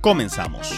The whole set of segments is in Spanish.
Comenzamos.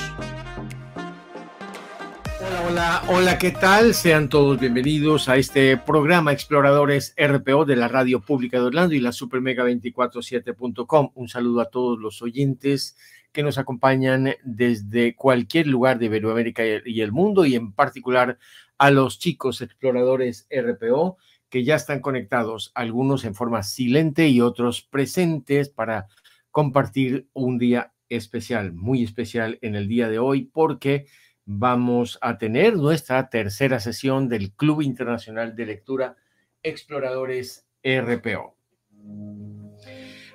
Hola, hola, hola, ¿qué tal? Sean todos bienvenidos a este programa Exploradores RPO de la Radio Pública de Orlando y la Supermega247.com. Un saludo a todos los oyentes que nos acompañan desde cualquier lugar de Iberoamérica y el mundo y en particular a los chicos exploradores RPO que ya están conectados, algunos en forma silente y otros presentes para compartir un día especial, muy especial en el día de hoy, porque vamos a tener nuestra tercera sesión del Club Internacional de Lectura Exploradores RPO.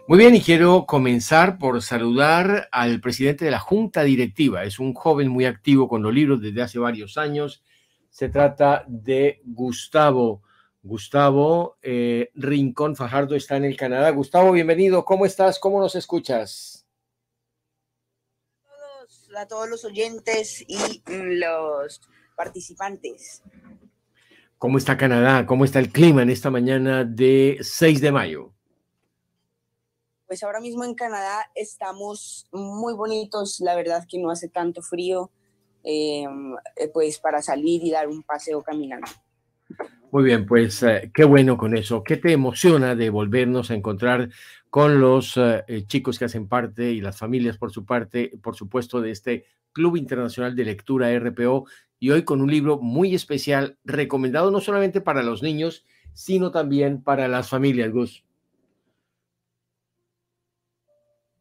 Muy bien, y quiero comenzar por saludar al presidente de la Junta Directiva. Es un joven muy activo con los libros desde hace varios años. Se trata de Gustavo. Gustavo eh, Rincón Fajardo está en el Canadá. Gustavo, bienvenido. ¿Cómo estás? ¿Cómo nos escuchas? A todos los oyentes y los participantes. ¿Cómo está Canadá? ¿Cómo está el clima en esta mañana de 6 de mayo? Pues ahora mismo en Canadá estamos muy bonitos, la verdad que no hace tanto frío, eh, pues para salir y dar un paseo caminando. Muy bien, pues eh, qué bueno con eso. ¿Qué te emociona de volvernos a encontrar con los eh, eh, chicos que hacen parte y las familias por su parte, por supuesto, de este Club Internacional de Lectura RPO y hoy con un libro muy especial recomendado no solamente para los niños, sino también para las familias, Gus?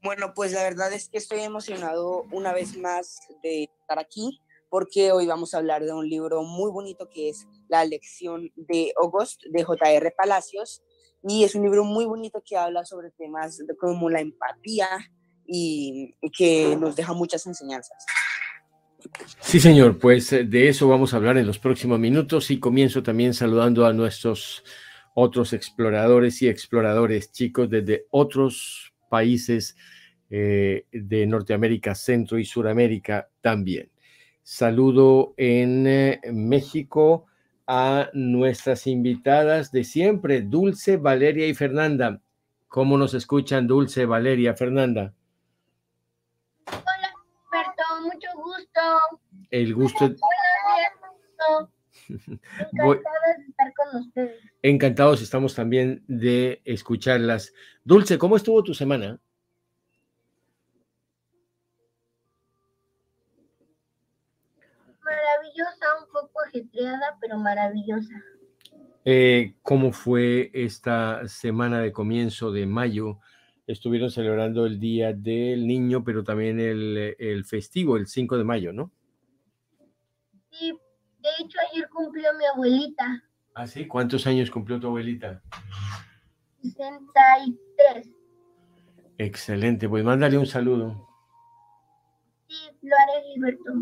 Bueno, pues la verdad es que estoy emocionado una vez más de estar aquí porque hoy vamos a hablar de un libro muy bonito que es La lección de August de J.R. Palacios. Y es un libro muy bonito que habla sobre temas como la empatía y, que nos deja muchas enseñanzas. Sí, señor, pues eh, de eso vamos a hablar en los próximos minutos y comienzo también saludando a nuestros otros exploradores y exploradores chicos desde otros países eh, de Norteamérica, Centro y Suramérica también. Saludo en eh, México a nuestras invitadas de siempre, Dulce, Valeria y Fernanda. ¿Cómo nos escuchan Dulce, Valeria, Fernanda? Hola, Alberto, mucho gusto. El gusto. Hola, Encantados de estar con ustedes. Encantados estamos también de escucharlas. Dulce, ¿cómo estuvo tu semana? Ajetreada, pero maravillosa. Eh, ¿Cómo fue esta semana de comienzo de mayo? Estuvieron celebrando el Día del Niño, pero también el, el festivo, el 5 de mayo, ¿no? Sí, de hecho ayer cumplió mi abuelita. ¿Ah, sí? ¿Cuántos años cumplió tu abuelita? 63. Excelente, pues mándale un saludo. Sí, lo haré, Gilberto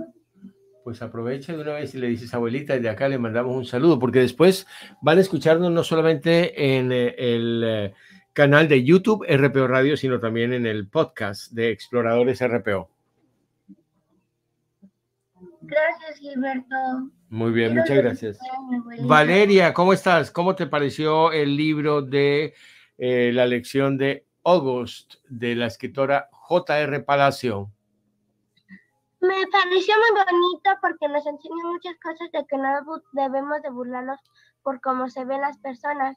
pues aprovecha de una vez y le dices, abuelita, y de acá le mandamos un saludo, porque después van a escucharnos no solamente en eh, el eh, canal de YouTube RPO Radio, sino también en el podcast de Exploradores RPO. Gracias, Gilberto. Muy bien, muchas gracias. Valeria, ¿cómo estás? ¿Cómo te pareció el libro de eh, la lección de August de la escritora J.R. Palacio? Me pareció muy bonito porque nos enseña muchas cosas de que no debemos de burlarnos por cómo se ven las personas.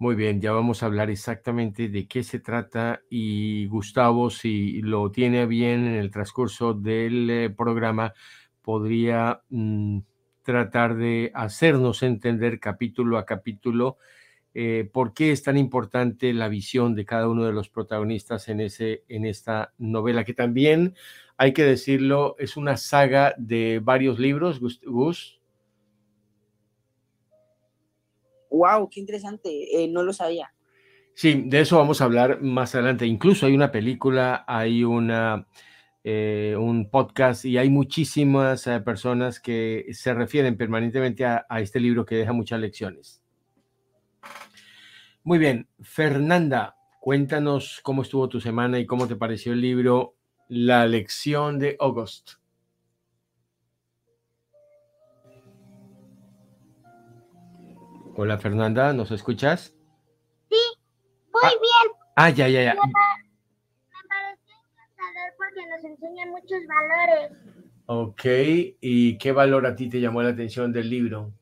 Muy bien, ya vamos a hablar exactamente de qué se trata y Gustavo, si lo tiene bien en el transcurso del eh, programa, podría mm, tratar de hacernos entender capítulo a capítulo eh, por qué es tan importante la visión de cada uno de los protagonistas en, ese, en esta novela, que también, hay que decirlo, es una saga de varios libros, Gus. ¡Wow! ¡Qué interesante! Eh, no lo sabía. Sí, de eso vamos a hablar más adelante. Incluso hay una película, hay una eh, un podcast y hay muchísimas eh, personas que se refieren permanentemente a, a, este libro que deja muchas lecciones. Muy bien, Fernanda, cuéntanos cómo estuvo tu semana y cómo te pareció el libro La lección de August. Hola Fernanda, ¿nos escuchas? Sí, muy Ah. bien. Ah, ya, ya, ya. Me pareció encantador porque nos enseña muchos valores. Ok, ¿y qué valor a ti te llamó la atención del libro?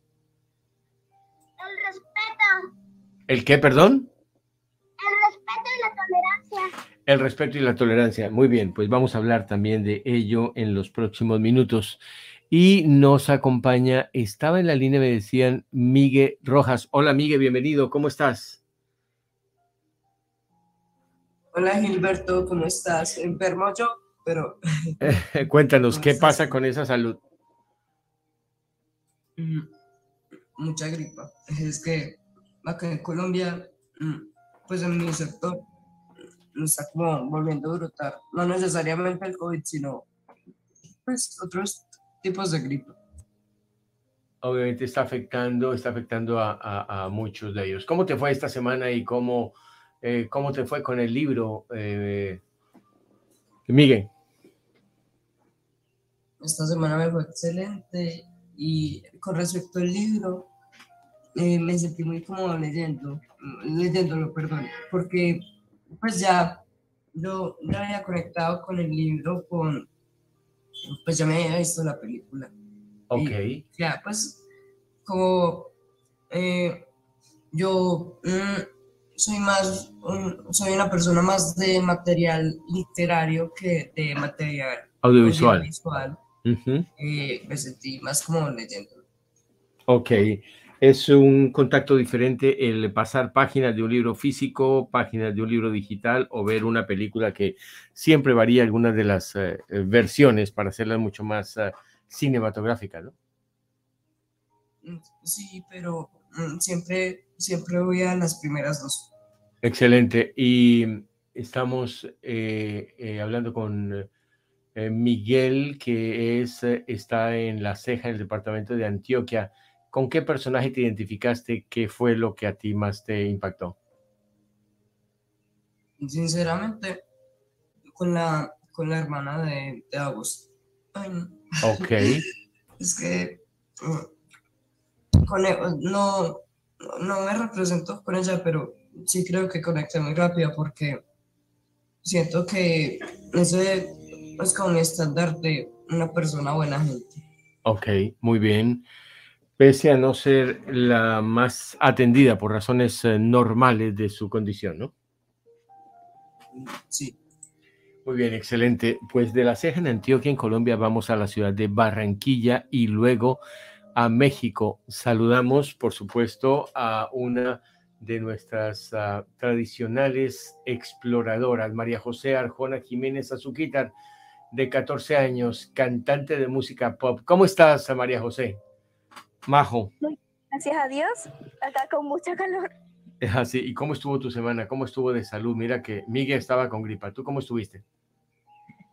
¿El qué, perdón? el respeto y la tolerancia. El respeto y la tolerancia. Muy bien, pues vamos a hablar también de ello en los próximos minutos. Y nos acompaña, estaba en la línea, me decían, Miguel Rojas. Hola, Miguel, bienvenido, ¿cómo estás? Hola Gilberto, ¿cómo estás? Enfermo yo, pero Cuéntanos, ¿Cómo ¿qué estás? pasa con esa salud? mm, mucha gripa. Es que acá en Colombia, mm, pues en mi sector, mm, está como volviendo a brotar. No necesariamente el COVID, sino pues otros tipos de gripa. Obviamente está afectando, está afectando a, a- a muchos de ellos. ¿Cómo te fue esta semana y cómo, eh, cómo te fue con el libro, eh, Miguel? Esta semana me fue excelente y con respecto al libro, eh, me sentí muy cómodo leyendo, leyéndolo, perdón, porque pues ya yo ya había conectado con el libro, con, pues ya me había visto la película. Ok, Ya, pues como eh, yo mm, soy más, soy una persona más de material literario que de material audiovisual. audiovisual eh, me sentí más como leyendo. Ok, es un contacto diferente el pasar páginas de un libro físico, páginas de un libro digital o ver una película que siempre varía algunas de las eh, versiones para hacerlas mucho más eh, cinematográficas, ¿no? Mm, Sí, pero mm, siempre, siempre voy a las primeras dos. Excelente. Y estamos eh, eh, hablando con eh, Miguel, que es, está en La Ceja, en el departamento de Antioquia. ¿Con qué personaje te identificaste? ¿Qué fue lo que a ti más te impactó? Sinceramente, con la, con la hermana de, de August. Ay, no. Ok. Es que con e- no, no me represento con ella, pero sí creo que conecté muy rápido porque siento que ese es como mi estándar de una persona buena gente. Ok, muy bien. Pese a no ser la más atendida por razones eh, normales de su condición, ¿no? Sí, Muy bien, excelente. Pues de la ceja en Antioquia, en Colombia, vamos a la ciudad de Barranquilla y luego a México. Saludamos, por supuesto, a una de nuestras ah, tradicionales exploradoras, María José Arjona Jiménez Azuquitar, de 14 años, cantante de música pop. ¿Cómo estás, María José? Majo. Gracias a Dios, acá con mucha calor. Es así. ¿Y cómo estuvo tu semana? ¿Cómo estuvo de salud? Mira que Miguel estaba con gripa. ¿Tú cómo estuviste?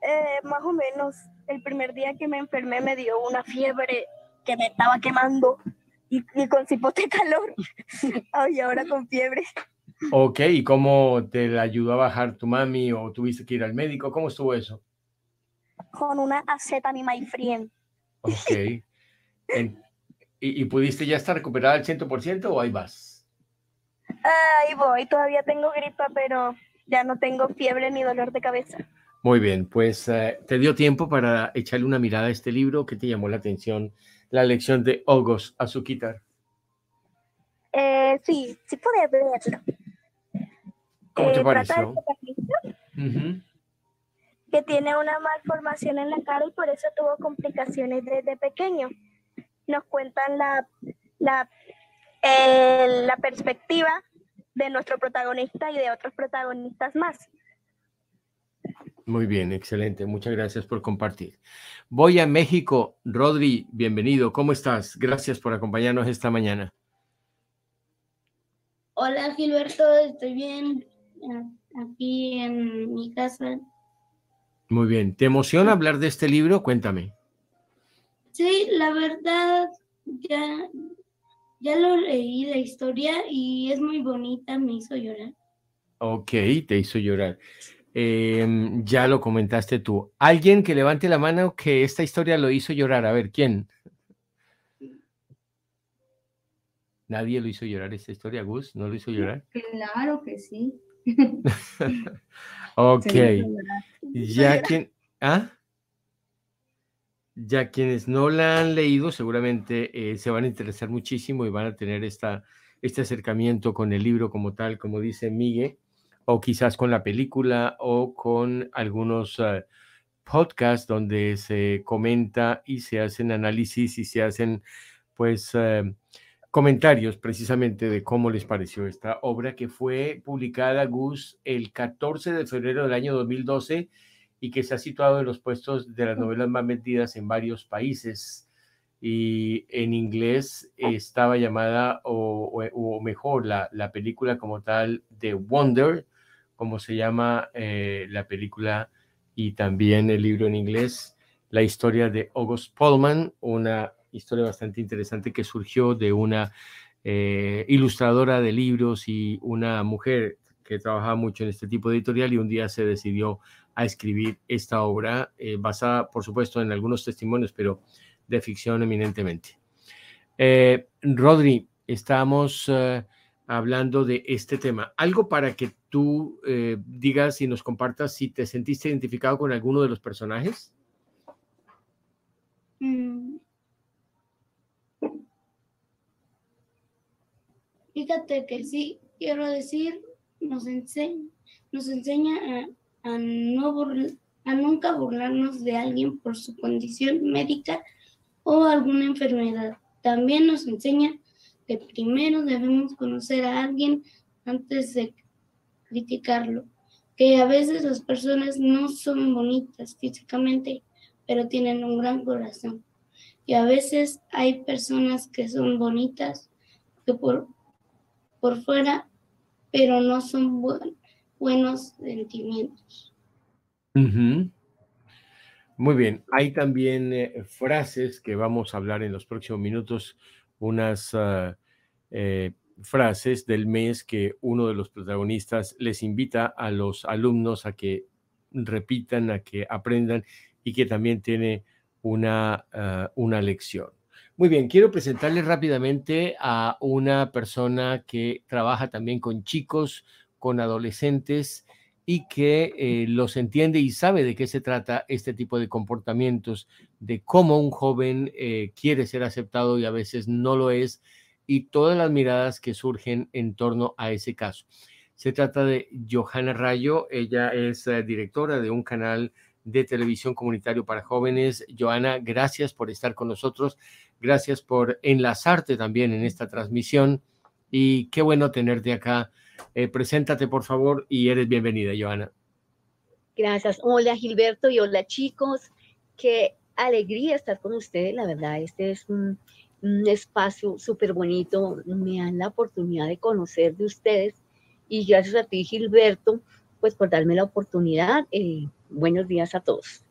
Eh, más o menos, el primer día que me enfermé me dio una fiebre que me estaba quemando y, y con cipos de calor. Ay, ahora con fiebre. Ok, ¿y cómo te la ayudó a bajar tu mami o tuviste que ir al médico? ¿Cómo estuvo eso? Con una acetamimafrien. Ok. En- ¿y, y pudiste ya estar recuperada al 100% o ahí vas? Ahí voy, todavía tengo gripa, pero ya no tengo fiebre ni dolor de cabeza. Muy bien, pues eh, te dio tiempo para echarle una mirada a este libro que te llamó la atención, la lección de Ogos Azuquitar. Eh, sí, sí pude verlo. ¿Cómo te Eh, pareció? Ujú. que tiene una malformación en la cara y por eso tuvo complicaciones desde pequeño. Nos cuentan la, la, eh, la perspectiva de nuestro protagonista y de otros protagonistas más. Muy bien, excelente. Muchas gracias por compartir. Voy a México. Rodri, bienvenido. ¿Cómo estás? Gracias por acompañarnos esta mañana. Hola Gilberto, estoy bien eh, aquí en mi casa. Muy bien. ¿Te emociona hablar de este libro? Cuéntame. Sí, la verdad, ya, ya lo leí la historia y es muy bonita, me hizo llorar. Ok, te hizo llorar. Em, ya lo comentaste tú. Alguien que levante la mano que esta historia lo hizo llorar. A ver, ¿quién? Nadie lo hizo llorar esta historia, Gus, ¿no lo hizo llorar? Claro que sí. ok. Ya quien, ¿ah? Ya quienes no la han leído seguramente eh, se van a interesar muchísimo y van a tener esta, este acercamiento con el libro como tal, como dice Miguel, o quizás con la película o con algunos uh, podcasts donde se comenta y se hacen análisis y se hacen pues uh, comentarios precisamente de cómo les pareció esta obra que fue publicada, Gus, el 14 de febrero del año 2012 y que se ha situado en los puestos de las novelas más vendidas en varios países. Y en inglés estaba llamada, o, o, mejor, la, la, película como tal, de Wonder, como se llama eh, la película y también el libro en inglés, la historia de August Pullman, una historia bastante interesante que surgió de una eh, ilustradora de libros y una mujer que trabajaba mucho en este tipo de editorial y un día se decidió a escribir esta obra eh, basada, por supuesto, en algunos testimonios, pero de ficción eminentemente. Eh, Rodri, estamos hablando de este tema. Algo para que tú digas y nos compartas si te sentiste identificado con alguno de los personajes. Mm, Fíjate que sí, quiero decir, nos enseña, nos enseña a, no a nunca burlarnos de alguien por su condición médica o alguna enfermedad. También nos enseña que primero debemos conocer a alguien antes de criticarlo, que a veces las personas no son bonitas físicamente, pero tienen un gran corazón. Y a veces hay personas que son bonitas que por por fuera, pero no son buenos sentimientos. Muy bien, hay también eh, frases que vamos a hablar en los próximos minutos, unas ah, eh, frases del mes que uno de los protagonistas les invita a los alumnos a que repitan, a que aprendan y que también tiene una, ah, una lección. Muy bien, quiero presentarles rápidamente a una persona que trabaja también con chicos, con adolescentes y que eh, los entiende y sabe de qué se trata este tipo de comportamientos, de cómo un joven eh, quiere ser aceptado y a veces no lo es, y todas las miradas que surgen en torno a ese caso. Se trata de Johanna Rayo, ella es eh, directora de un canal de televisión comunitario para jóvenes. Johanna, gracias por estar con nosotros. Gracias por enlazarte también en esta transmisión y qué bueno tenerte acá. Eh, preséntate, por favor, y eres bienvenida, Joana. Gracias. Hola, Gilberto, y hola, chicos. Qué alegría estar con ustedes. La verdad, este es un, espacio súper bonito. Me dan la oportunidad de conocer de ustedes. Y gracias a ti, Gilberto, pues por darme la oportunidad. Eh, buenos días a todos.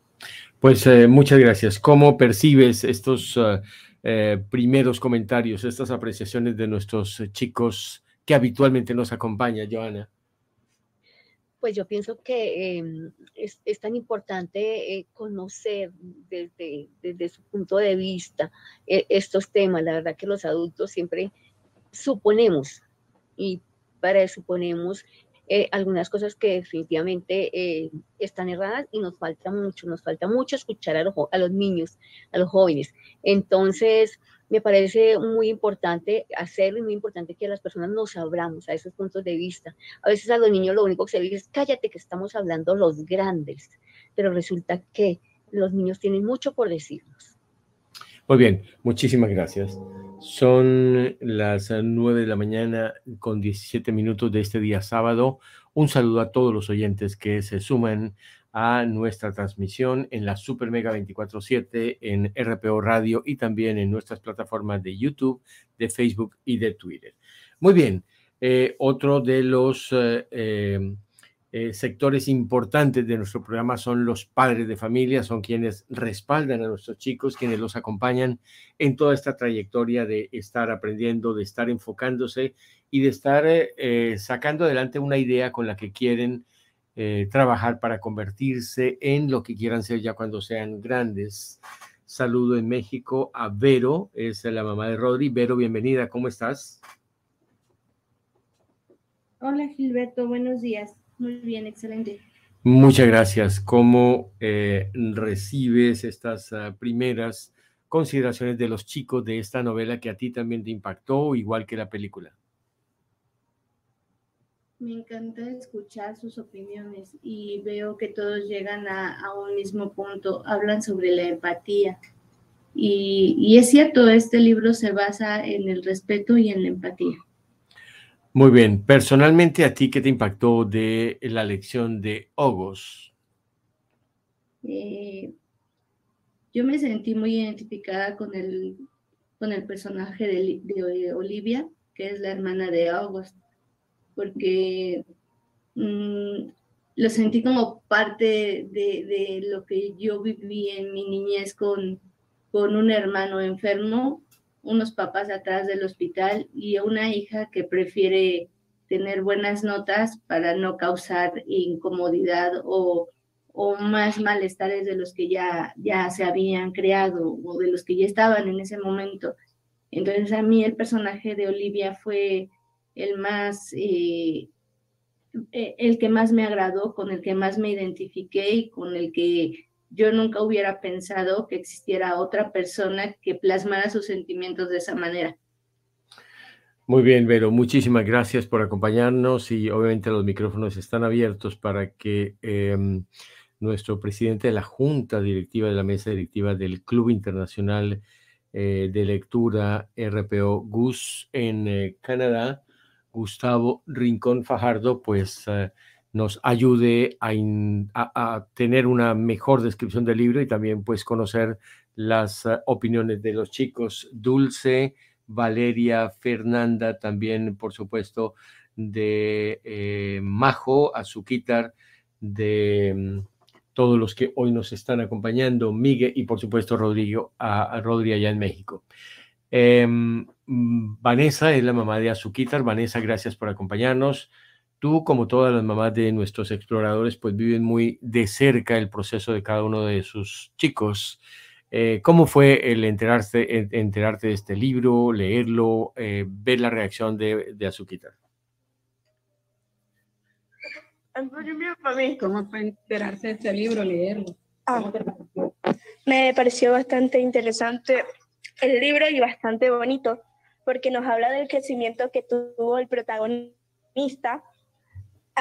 Pues eh, muchas gracias. ¿Cómo percibes estos uh, eh, primeros comentarios, estas apreciaciones de nuestros chicos que habitualmente nos acompañan, Joana? Pues yo pienso que em, es, tan importante eh, conocer desde, desde, su punto de vista estos temas. La verdad que los adultos siempre suponemos y para suponemos eh, algunas cosas que definitivamente eh, están erradas y nos falta mucho, nos falta mucho escuchar a los, a los niños, a los jóvenes. Entonces, me parece muy importante hacerlo y muy importante que las personas nos abramos a esos puntos de vista. A veces a los niños lo único que se dice es, cállate que estamos hablando los grandes, pero resulta que los niños tienen mucho por decirnos. Muy bien, muchísimas gracias. Son las 9 de la mañana con 17 minutos de este día sábado. Un saludo a todos los oyentes que se suman a nuestra transmisión en la Super Mega 24/7 en RPO Radio y también en nuestras plataformas de YouTube, de Facebook y de Twitter. Muy bien, eh, otro de los eh, eh, eh, sectores importantes de nuestro programa son los padres de familia, son quienes respaldan a nuestros chicos, quienes los acompañan en toda esta trayectoria de estar aprendiendo, de estar enfocándose y de estar eh, eh, sacando adelante una idea con la que quieren trabajar para convertirse en lo que quieran ser ya cuando sean grandes. Saludo en México a Vero, es la mamá de Rodri. Vero, bienvenida, ¿cómo estás? Hola Gilberto, buenos días. Muy bien, excelente. Muchas gracias. ¿Cómo eh, recibes estas ah, primeras consideraciones de los chicos de esta novela que a ti también te impactó, igual que la película? Me encanta escuchar sus opiniones y veo que todos llegan a, un mismo punto, hablan sobre la empatía. Y, y es cierto, este libro se basa en el respeto y en la empatía. Muy bien. Personalmente, ¿a ti qué te impactó de la lección de Ogos? Eh, yo me sentí muy identificada con el, con el personaje de, Olivia, que es la hermana de August, porque mm, lo sentí como parte de, lo que yo viví en mi niñez con, con un hermano enfermo unos papás atrás del hospital y una hija que prefiere tener buenas notas para no causar incomodidad o, o más malestares de los que ya, ya se habían creado o de los que ya estaban en ese momento. Entonces a mí el personaje de Olivia fue el más, eh, e, el que más me agradó, con el que más me identifiqué y con el que yo nunca hubiera pensado que existiera otra persona que plasmara sus sentimientos de esa manera. Muy bien, Vero, muchísimas gracias por acompañarnos y obviamente los micrófonos están abiertos para que em, nuestro presidente de la Junta Directiva de la Mesa Directiva del Club Internacional eh, de Lectura RPO GUS en eh, Canadá, Gustavo Rincón Fajardo, pues eh, nos ayude a, tener una mejor descripción del libro y también pues conocer las eh, opiniones de los chicos. Dulce, Valeria, Fernanda, también por supuesto de eh, Majo, Azuquitar, de mm, todos los que hoy nos están acompañando, Miguel y por supuesto Rodrigo, a, Rodri allá en México. Em, mm, Vanessa es la mamá de Azuquitar. Vanessa, gracias por acompañarnos. Tú, como todas las mamás de nuestros exploradores, pues viven muy de cerca el proceso de cada uno de sus chicos. Eh, ¿Cómo fue el enterarse, enterarte de este libro, leerlo, eh, ver la reacción de, de Azuquita? ¿Cómo fue enterarse de este libro, leerlo? Ah, me pareció bastante interesante el libro y bastante bonito, porque nos habla del crecimiento que tuvo el protagonista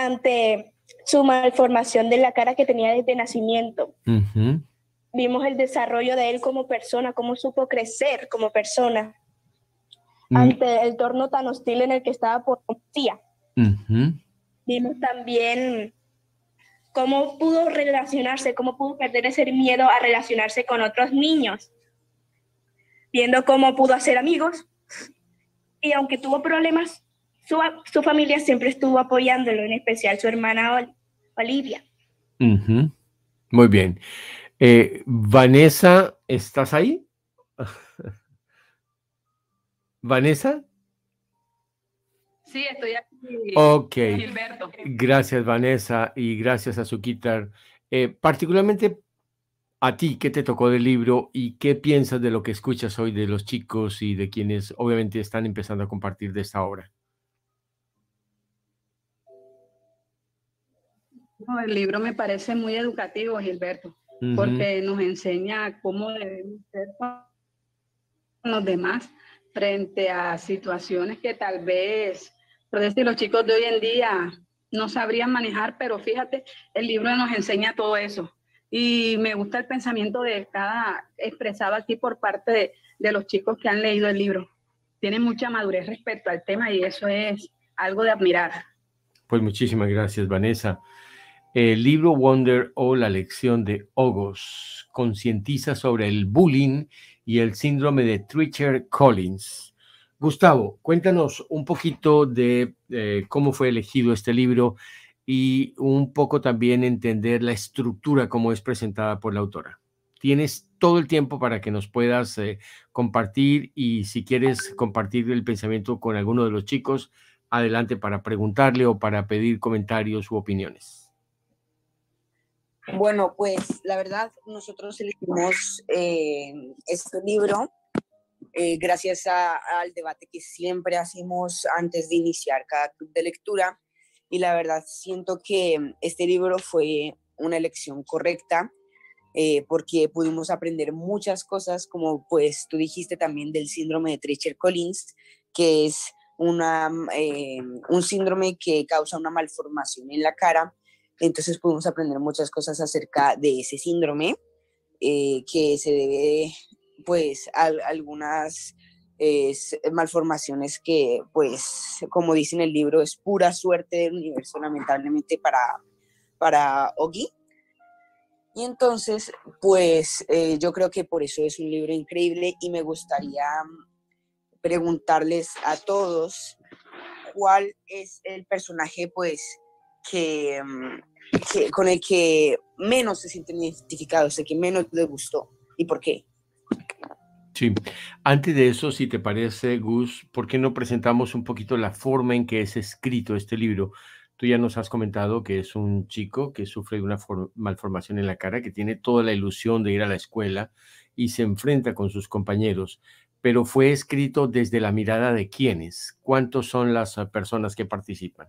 ante su malformación de la cara que tenía desde nacimiento. Vimos el desarrollo de él como persona, cómo supo crecer como persona mm. ante el torno tan hostil en el que estaba por día. Vimos también cómo pudo relacionarse, cómo pudo perder ese miedo a relacionarse con otros niños, viendo cómo pudo hacer amigos y aunque tuvo problemas, su, familia siempre estuvo apoyándolo, en especial su hermana Olivia. Muy bien. Eh, Vanessa, ¿estás ahí? ¿Vanessa? Sí, estoy aquí. Ok. Gracias, Vanessa, y gracias a su Eh, particularmente a ti, ¿qué te tocó del libro y qué piensas de lo que escuchas hoy de los chicos y de quienes obviamente están empezando a compartir de esta obra? El libro me parece muy educativo, Gilberto, porque nos enseña cómo debemos ser con los demás frente a situaciones que tal vez, por decir, los chicos de hoy en día no sabrían manejar, pero fíjate, el libro nos enseña todo eso. Y me gusta el pensamiento de cada expresado aquí por parte de, de los chicos que han leído el libro. Tienen mucha madurez respecto al tema y eso es algo de admirar. Pues muchísimas gracias, Vanessa. El libro Wonder o la lección de Ogos concientiza sobre el bullying y el síndrome de Treacher Collins. Gustavo, cuéntanos un poquito de eh, cómo fue elegido este libro y un poco también entender la estructura como es presentada por la autora. Tienes todo el tiempo para que nos puedas eh, compartir y si quieres compartir el pensamiento con alguno de los chicos, adelante para preguntarle o para pedir comentarios u opiniones. Bueno, pues la verdad, nosotros elegimos eh, este libro eh, gracias al debate que siempre hacemos antes de iniciar cada club de lectura. Y la verdad, siento que este libro fue una elección correcta eh, porque pudimos aprender muchas cosas, como pues tú dijiste también del síndrome de Treacher Collins, que es una, un síndrome que causa una malformación en la cara. Entonces pudimos aprender muchas cosas acerca de ese síndrome, eh, que se debe pues a, algunas malformaciones que pues como dice en el libro es pura suerte del universo lamentablemente para, para Ogi. Y entonces pues eh, yo creo que por eso es un libro increíble y me gustaría preguntarles a todos cuál es el personaje, pues, que, con el que menos se sienten identificados, el que menos les gustó y por qué. Sí, antes de eso, si te parece, Gus, ¿por qué no presentamos un poquito la forma en que es escrito este libro? Tú ya nos has comentado que es un chico que sufre una malformación en la cara, que tiene toda la ilusión de ir a la escuela y se enfrenta con sus compañeros, pero fue escrito desde la mirada de quiénes, cuántos son las ah, personas que participan.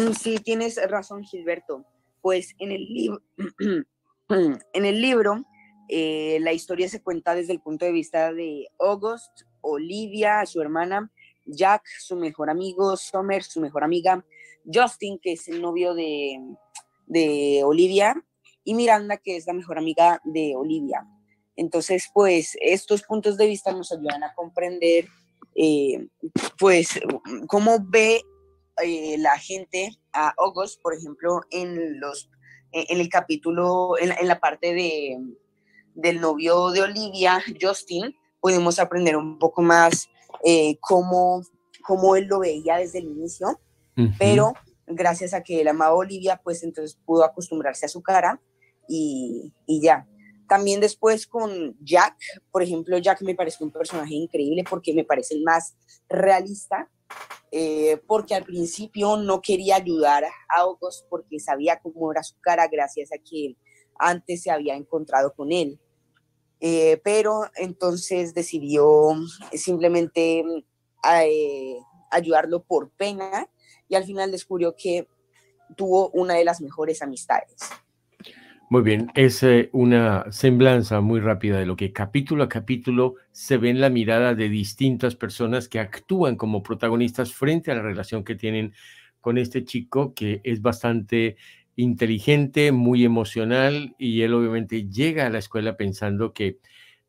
Mm, sí, tienes razón, Gilberto. Pues en el, libro, en el libro, eh, la historia se cuenta desde el punto de vista de August, Olivia, su hermana, Jack, su mejor amigo, Summer, su mejor amiga, Justin, que es el novio de, de Olivia, y Miranda, que es la mejor amiga de Olivia. Entonces, pues estos puntos de vista nos ayudan a comprender, eh, pues, cómo ve eh, la gente a August, por ejemplo, en, los, en el capítulo, en, la parte de, del novio de Olivia, Justin, pudimos aprender un poco más eh, cómo, cómo él lo veía desde el inicio, pero gracias a que él amaba a Olivia, pues entonces pudo acostumbrarse a su cara y, y ya. También después con Jack, por ejemplo, Jack me parece un personaje increíble porque me parece el más realista, eh, porque al principio no quería ayudar a August porque sabía cómo era su cara gracias a que antes se había encontrado con él. Eh, pero entonces decidió simplemente eh, ayudarlo por pena y al final descubrió que tuvo una de las mejores amistades. Muy bien, es eh, una semblanza muy rápida de lo que capítulo a capítulo se ve en la mirada de distintas personas que actúan como protagonistas frente a la relación que tienen con este chico que es bastante inteligente, muy emocional y él obviamente llega a la escuela pensando que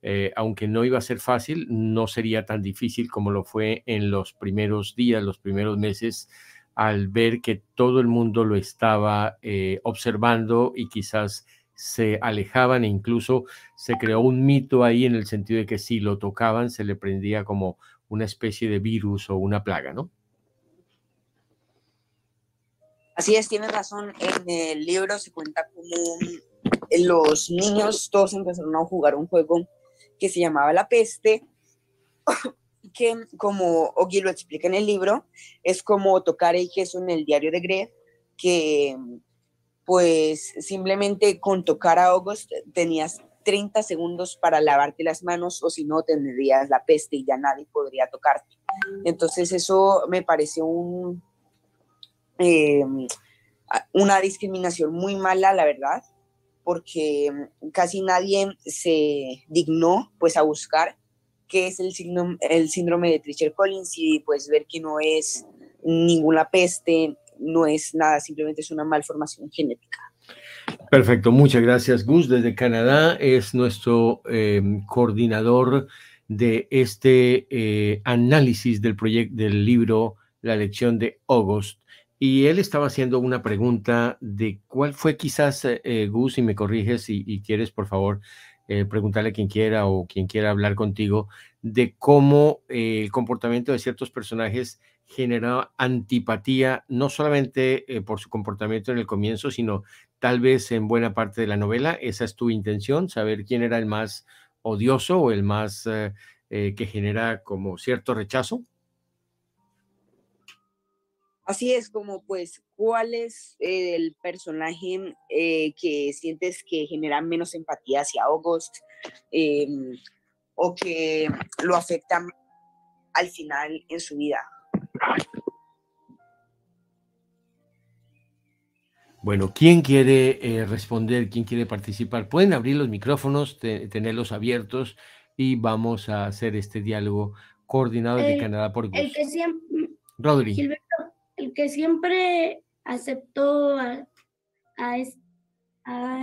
eh, aunque no iba a ser fácil, no sería tan difícil como lo fue en los primeros días, los primeros meses al ver que todo el mundo lo estaba eh, observando y quizás se alejaban e incluso se creó un mito ahí en el sentido de que si lo tocaban se le prendía como una especie de virus o una plaga, ¿no? Así es, tienes razón. En el libro se cuenta como los niños todos empezaron a jugar un juego que se llamaba La Peste que como Ogi lo explica en el libro, es como tocar el queso en el diario de Greg, que pues simplemente con tocar a August tenías 30 segundos para lavarte las manos o si no tendrías la peste y ya nadie podría tocarte. Entonces eso me pareció un, eh, una discriminación muy mala, la verdad, porque casi nadie se dignó pues a buscar qué es el, síndrome, el síndrome de Treacher Collins y pues ver que no es ninguna peste, no es nada, simplemente es una malformación genética. Perfecto, muchas gracias Gus desde Canadá, es nuestro em, coordinador de este eh, análisis del proyecto del libro La lección de August. Y él estaba haciendo una pregunta de cuál fue quizás, eh, Gus, si me corriges y, y quieres, por favor, eh, preguntarle a quien quiera o quien quiera hablar contigo de cómo eh, el comportamiento de ciertos personajes generó antipatía, no solamente eh, por su comportamiento en el comienzo, sino tal vez en buena parte de la novela. ¿Esa es tu intención? ¿Saber quién era el más odioso o el más eh, que genera como cierto rechazo? Así es, como pues, ¿cuál es el personaje que sientes que genera menos empatía hacia August em, o que lo afecta al final en su vida? Bueno, ¿quién quiere eh, responder? ¿Quién quiere participar? Pueden abrir los micrófonos, tenerlos abiertos y vamos a hacer este diálogo coordinado de Canadá por El que siempre, Rodri. El que siempre aceptó a, a,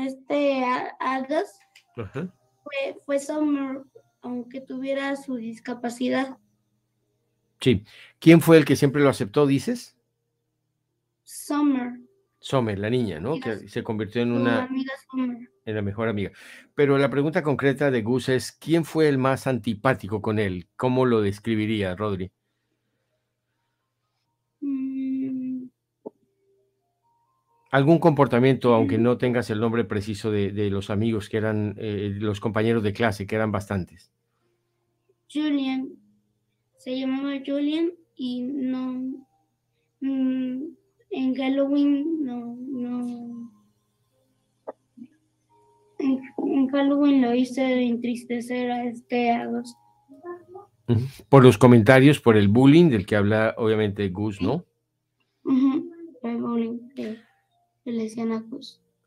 este Agas fue, fue Summer, aunque tuviera su discapacidad. Sí. ¿Quién fue el que siempre lo aceptó, dices? Summer. Summer, la niña, ¿no? Que se convirtió en una... Amiga En la mejor amiga. Pero la pregunta concreta de Gus es, ¿quién fue el más antipático con él? ¿Cómo lo describiría, Rodri? Algún comportamiento, aunque no tengas el nombre preciso de, los amigos que eran eh, los compañeros de clase, que eran bastantes. Julian. Se llamaba Julian y no mm, en Halloween no no. En, Halloween lo hice entristecer a este agosto. Por los comentarios, por el bullying del que habla obviamente Gus, ¿no? el bullying que,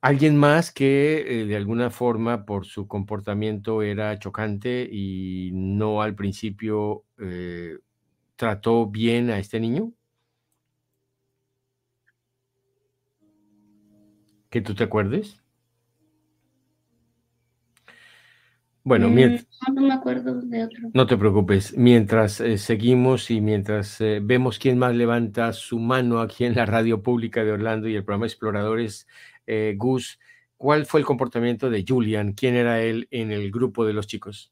Alguien más que eh, de alguna forma por su comportamiento era chocante y no al principio eh, trató bien a este niño? ¿Que tú te acuerdes? Bueno, mm, no, me acuerdo de otro. No te preocupes. Mientras eh, seguimos y mientras vemos quién más levanta su mano aquí en la radio pública de Orlando y el programa Exploradores, Gus, ¿cuál fue el comportamiento de Julian? ¿Quién era él en el grupo de los chicos?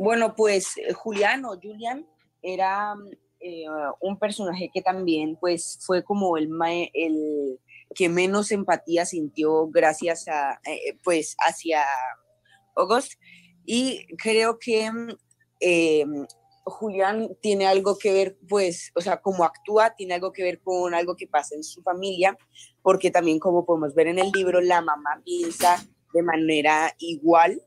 Bueno, pues eh, Juliano, Julian, era eh, un personaje que también pues fue como el, el que menos empatía sintió gracias a, eh, pues hacia August. Y creo que Julián tiene algo que ver, pues, o sea, como actúa, tiene algo que ver con algo que pasa en su familia, porque también como podemos ver en el libro, la mamá piensa de manera igual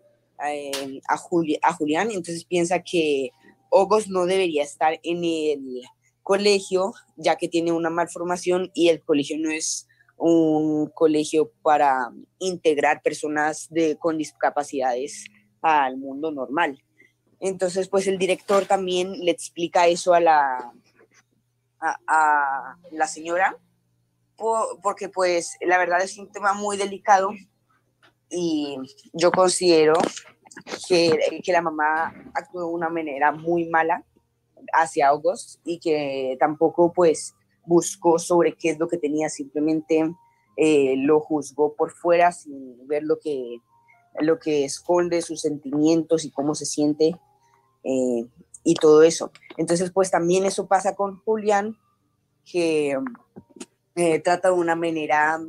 eh, a, a Julián, entonces piensa que Ogos no debería estar en el colegio, ya que tiene una malformación y el colegio no es un colegio para integrar personas de, con discapacidades al mundo normal. Entonces, pues el director también le explica eso a la, a, la señora, porque pues la verdad es un tema muy delicado y yo considero que, que la mamá actuó de una manera muy mala hacia August y que tampoco pues buscó sobre qué es lo que tenía, simplemente eh, lo juzgó por fuera sin ver lo que, lo que esconde, sus sentimientos y cómo se siente eh, y todo eso. Entonces pues también eso pasa con Julián, que eh, trata de una manera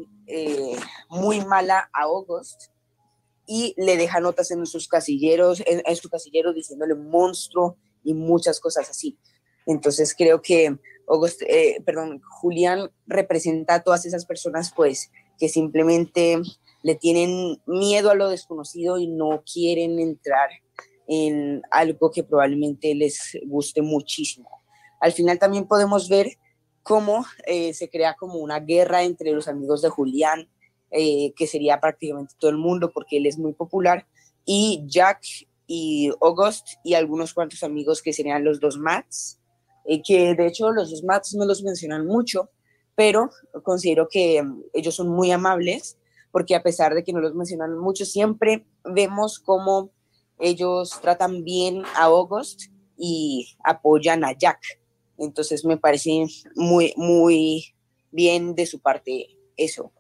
muy mala a August y le deja notas en sus casilleros, en, su casillero diciéndole monstruo y muchas cosas así. Entonces creo que eh, perdón, Julián representa a todas esas personas pues que simplemente le tienen miedo a lo desconocido y no quieren entrar en algo que probablemente les guste muchísimo. Al final también podemos ver cómo eh, se crea como una guerra entre los amigos de Julián eh, que sería prácticamente todo el mundo porque él es muy popular, y Jack y August y algunos cuantos amigos que serían los dos Mats, eh, que de hecho los dos Mats no los mencionan mucho, pero considero que mm, ellos son muy amables porque a pesar de que no los mencionan mucho, siempre vemos cómo ellos tratan bien a August y apoyan a Jack. Entonces me parece muy, muy bien de su parte eso.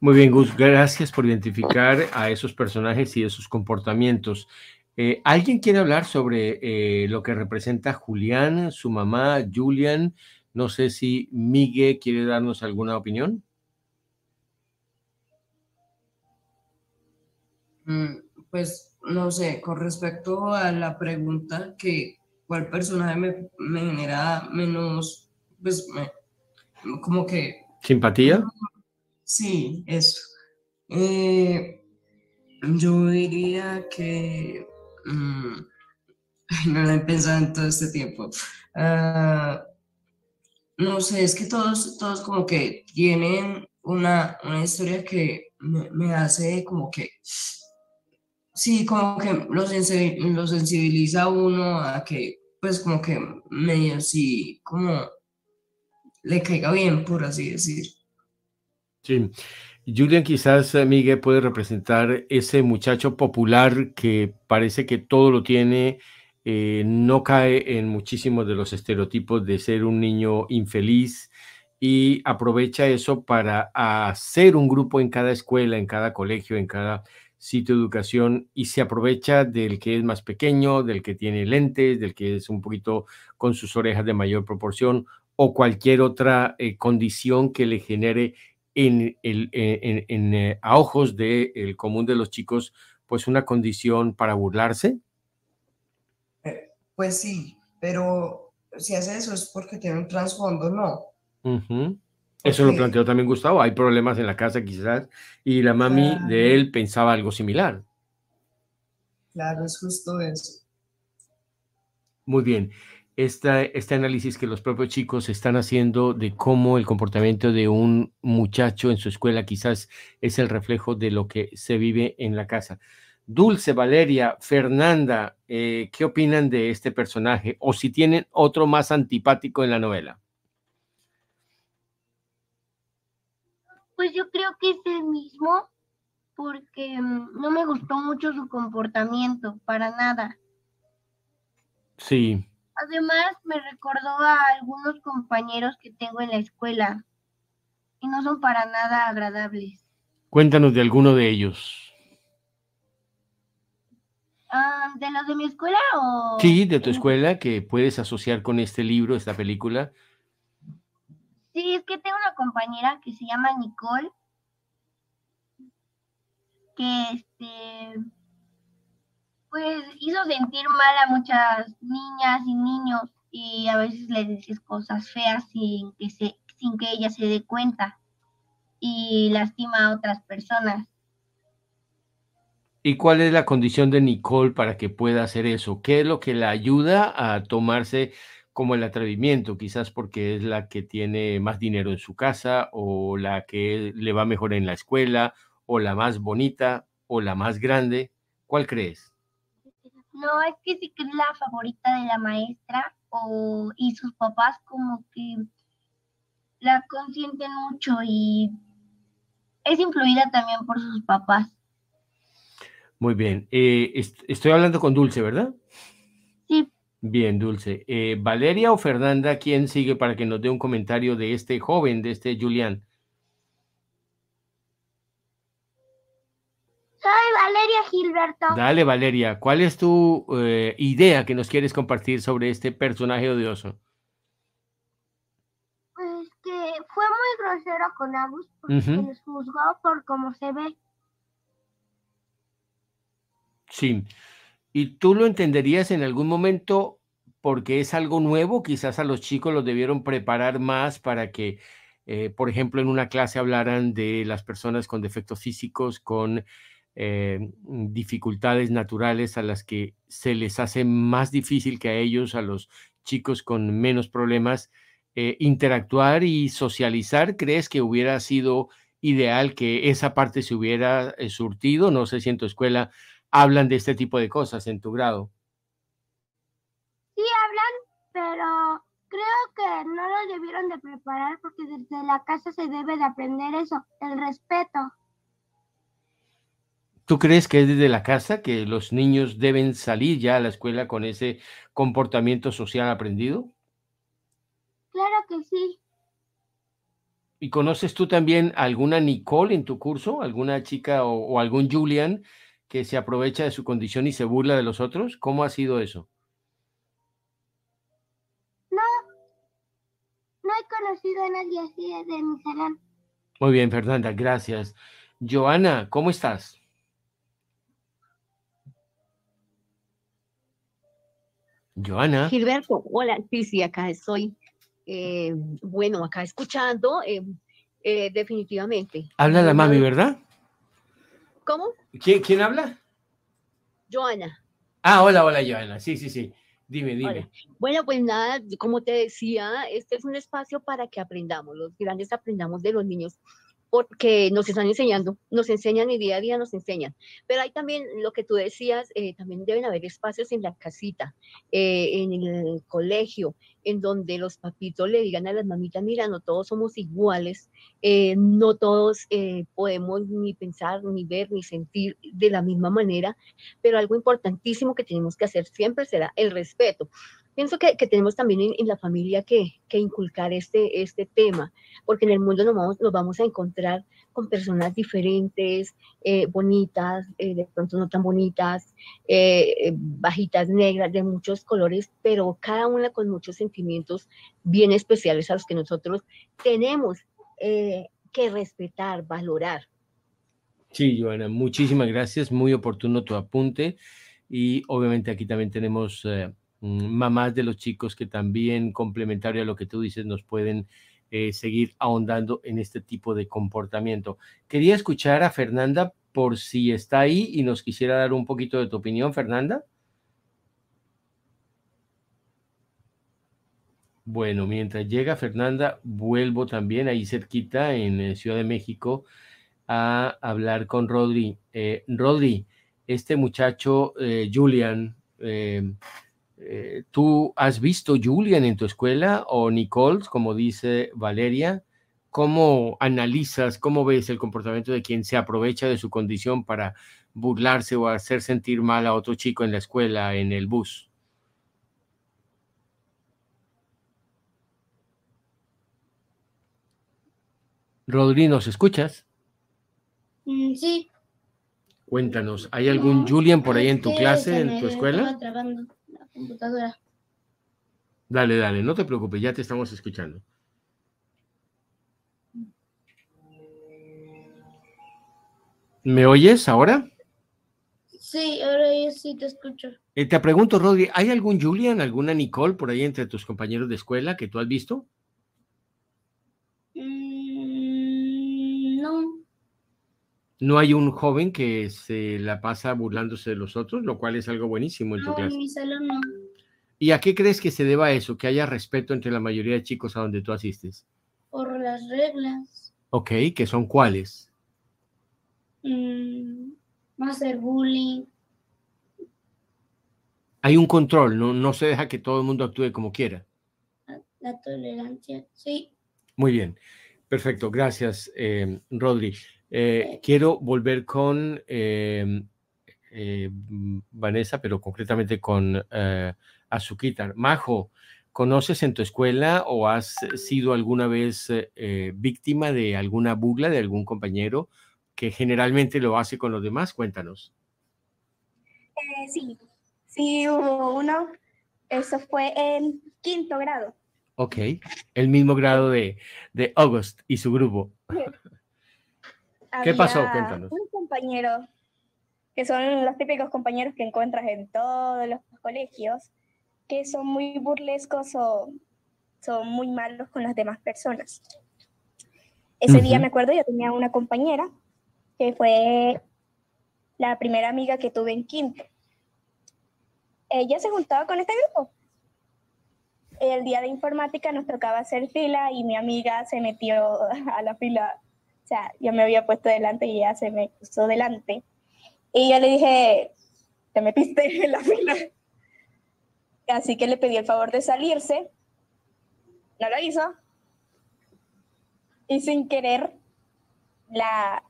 Muy bien, Gus, gracias por identificar a esos personajes y esos comportamientos. Eh, ¿Alguien quiere hablar sobre eh, lo que representa Julián, su mamá, Julian? No sé si Miguel quiere darnos alguna opinión. Mm, pues no sé, con respecto a la pregunta que cuál personaje me, me genera menos, pues como que... ¿Simpatía? Sí, eso. Eh, yo diría que... Mm, no lo he pensado en todo este tiempo. Ah, no sé, es que todos, todos como que tienen una, una historia que me, hace como que sí, como que lo, sensibiliza a uno a que, pues, como que medio así, como le caiga bien, por así decir. Sí. Julian, quizás eh, Miguel puede representar ese muchacho popular que parece que todo lo tiene, eh, no cae en muchísimos de los estereotipos de ser un niño infeliz y aprovecha eso para hacer un grupo en cada escuela, en cada colegio, en cada sitio de educación y se aprovecha del que es más pequeño, del que tiene lentes, del que es un poquito con sus orejas de mayor proporción o cualquier otra eh, condición que le genere en, el, en, eh, a ojos del común de los chicos, pues una condición para burlarse? Eh, pues sí, pero si hace eso es porque tiene un trasfondo, ¿no? Eso lo planteó también Gustavo. Hay problemas en la casa quizás y la mami de él pensaba algo similar. Claro, es justo eso. Muy bien. Este análisis que los propios chicos están haciendo de cómo el comportamiento de un muchacho en su escuela quizás es el reflejo de lo que se vive en la casa. Dulce, Valeria, Fernanda, eh, ¿qué opinan de este personaje? O si tienen otro más antipático en la novela. Pues yo creo que es el mismo porque mm, no me gustó mucho su comportamiento, para nada. Sí. Además, me recordó a algunos compañeros que tengo en la escuela y no son para nada agradables. Cuéntanos de alguno de ellos. Ah, ¿De los de mi escuela o...? Sí, de tu escuela, que puedes asociar con este libro, esta película. Sí, es que tengo una compañera que se llama Nicole, que este, pues hizo sentir mal a muchas niñas y niños y a veces le dices cosas feas sin que se, sin que ella se dé cuenta y lastima a otras personas. ¿Y cuál es la condición de Nicole para que pueda hacer eso? ¿Qué es lo que la ayuda a tomarse como el atrevimiento, quizás porque es la que tiene más dinero en su casa o la que le va mejor en la escuela o la más bonita o la más grande. ¿Cuál crees? No, es que sí que es la favorita de la maestra o, y sus papás como que la consienten mucho y es influida también por sus papás. Muy bien. Eh, estoy hablando con Dulce, ¿verdad? Sí. Bien, Dulce. Eh, ¿Valeria o Fernanda, quién sigue para que nos dé un comentario de este joven, de este Julián? Soy Valeria Gilberto. Dale, Valeria, ¿cuál es tu eh, idea que nos quieres compartir sobre este personaje odioso? Pues que fue muy grosero con Agus porque se nos juzgó por cómo se ve. Sí. ¿Y tú lo entenderías en algún momento porque es algo nuevo? Quizás a los chicos los debieron preparar más para que, eh, por ejemplo, en una clase hablaran de las personas con defectos físicos, con eh, dificultades naturales a las que se les hace más difícil que a ellos, a los chicos con menos problemas, eh, interactuar y socializar. ¿Crees que hubiera sido ideal que esa parte se hubiera surtido? No sé si en tu escuela hablan de este tipo de cosas en tu grado? Sí hablan, pero creo que no lo debieron de preparar porque desde la casa se debe de aprender eso, el respeto. ¿Tú crees que es desde la casa que los niños deben salir ya a la escuela con ese comportamiento social aprendido? Claro que sí. ¿Y conoces tú también alguna Nicole en tu curso? ¿Alguna chica o, o algún Julian que se aprovecha de su condición y se burla de los otros? ¿Cómo ha sido eso? No, no he conocido a nadie así de mi salón. Muy bien, Fernanda, gracias. Joana, ¿cómo estás? Joana. Gilberto, hola, sí, sí, acá estoy. Eh, bueno, acá escuchando, eh, eh, definitivamente. Habla la mami, ¿verdad? ¿Cómo? ¿Quién, ¿Quién habla? Joana. Ah, hola, hola, Joana. Sí, sí, sí. Dime, dime. Hola. Bueno, pues nada, como te decía, este es un espacio para que aprendamos, los grandes aprendamos de los niños porque nos están enseñando, nos enseñan y día a día nos enseñan. Pero hay también lo que tú decías, eh, también deben haber espacios en la casita, eh, en el colegio, en donde los papitos le digan a las mamitas, mira, no todos somos iguales, eh, no todos podemos ni pensar, ni ver, ni sentir de la misma manera, pero algo importantísimo que tenemos que hacer siempre será el respeto pienso que, que tenemos también en, en la familia que, que, inculcar este, este tema, porque en el mundo nos vamos, nos vamos a encontrar con personas diferentes, eh, bonitas, eh, de pronto no tan bonitas, eh, bajitas, negras, de muchos colores, pero cada una con muchos sentimientos bien especiales a los que nosotros tenemos que respetar, valorar. Sí, Joana, muchísimas gracias, muy oportuno tu apunte y obviamente aquí también tenemos mamás de los chicos que también, complementario a lo que tú dices, nos pueden eh, seguir ahondando en este tipo de comportamiento. Quería escuchar a Fernanda por si está ahí y nos quisiera dar un poquito de tu opinión, Fernanda. Bueno, mientras llega Fernanda, vuelvo también ahí cerquita en eh, Ciudad de México a hablar con Rodri. Eh, Rodri, este muchacho, Julian, eh, ¿Tú has visto Julian en tu escuela o Nicole, como dice Valeria? ¿Cómo analizas, cómo ves el comportamiento de quien se aprovecha de su condición para burlarse o hacer sentir mal a otro chico en la escuela, en el bus? Rodri, ¿nos escuchas? Mm, sí. Cuéntanos, ¿hay algún Julian por ahí en tu clase, en tu escuela? Computadora. Dale, dale, no te preocupes, ya te estamos escuchando. ¿Me oyes ahora? Sí, ahora yo sí te escucho. Eh, te pregunto, Rodri, ¿hay algún Julian, alguna Nicole por ahí entre tus compañeros de escuela que tú has visto? No hay un joven que se la pasa burlándose de los otros, lo cual es algo buenísimo en tu No, clase. en mi salón no. ¿Y a qué crees que se deba eso? Que haya respeto entre la mayoría de chicos a donde tú asistes. Por las reglas. Ok, ¿que son cuáles? Mm, no hacer bullying. Hay un control, no, no se deja que todo el mundo actúe como quiera. La, la tolerancia. Sí. Muy bien, perfecto, gracias, eh, Rodri. Eh, quiero volver con eh, eh, Vanessa, pero concretamente con eh, Azuquita. Majo, ¿conoces en tu escuela o has sido alguna vez víctima de alguna burla de algún compañero que generalmente lo hace con los demás? Cuéntanos. Sí, sí hubo uno. Eso fue en quinto grado. Ok, el mismo grado de, de August y su grupo. ¿Qué pasó? Cuéntanos. Un compañero, que son los típicos compañeros que encuentras en todos los colegios, que son muy burlescos o son muy malos con las demás personas. Ese día Ujú. me acuerdo, yo tenía una compañera que fue la primera amiga que tuve en quinto. Ella se juntaba con este grupo. El día de informática nos tocaba hacer fila y mi amiga se metió a la fila. O sea, yo me había puesto delante y ella se me puso delante. Y yo le dije, te metiste en la fila. Así que le pedí el favor de salirse. No lo hizo. Y sin querer, la,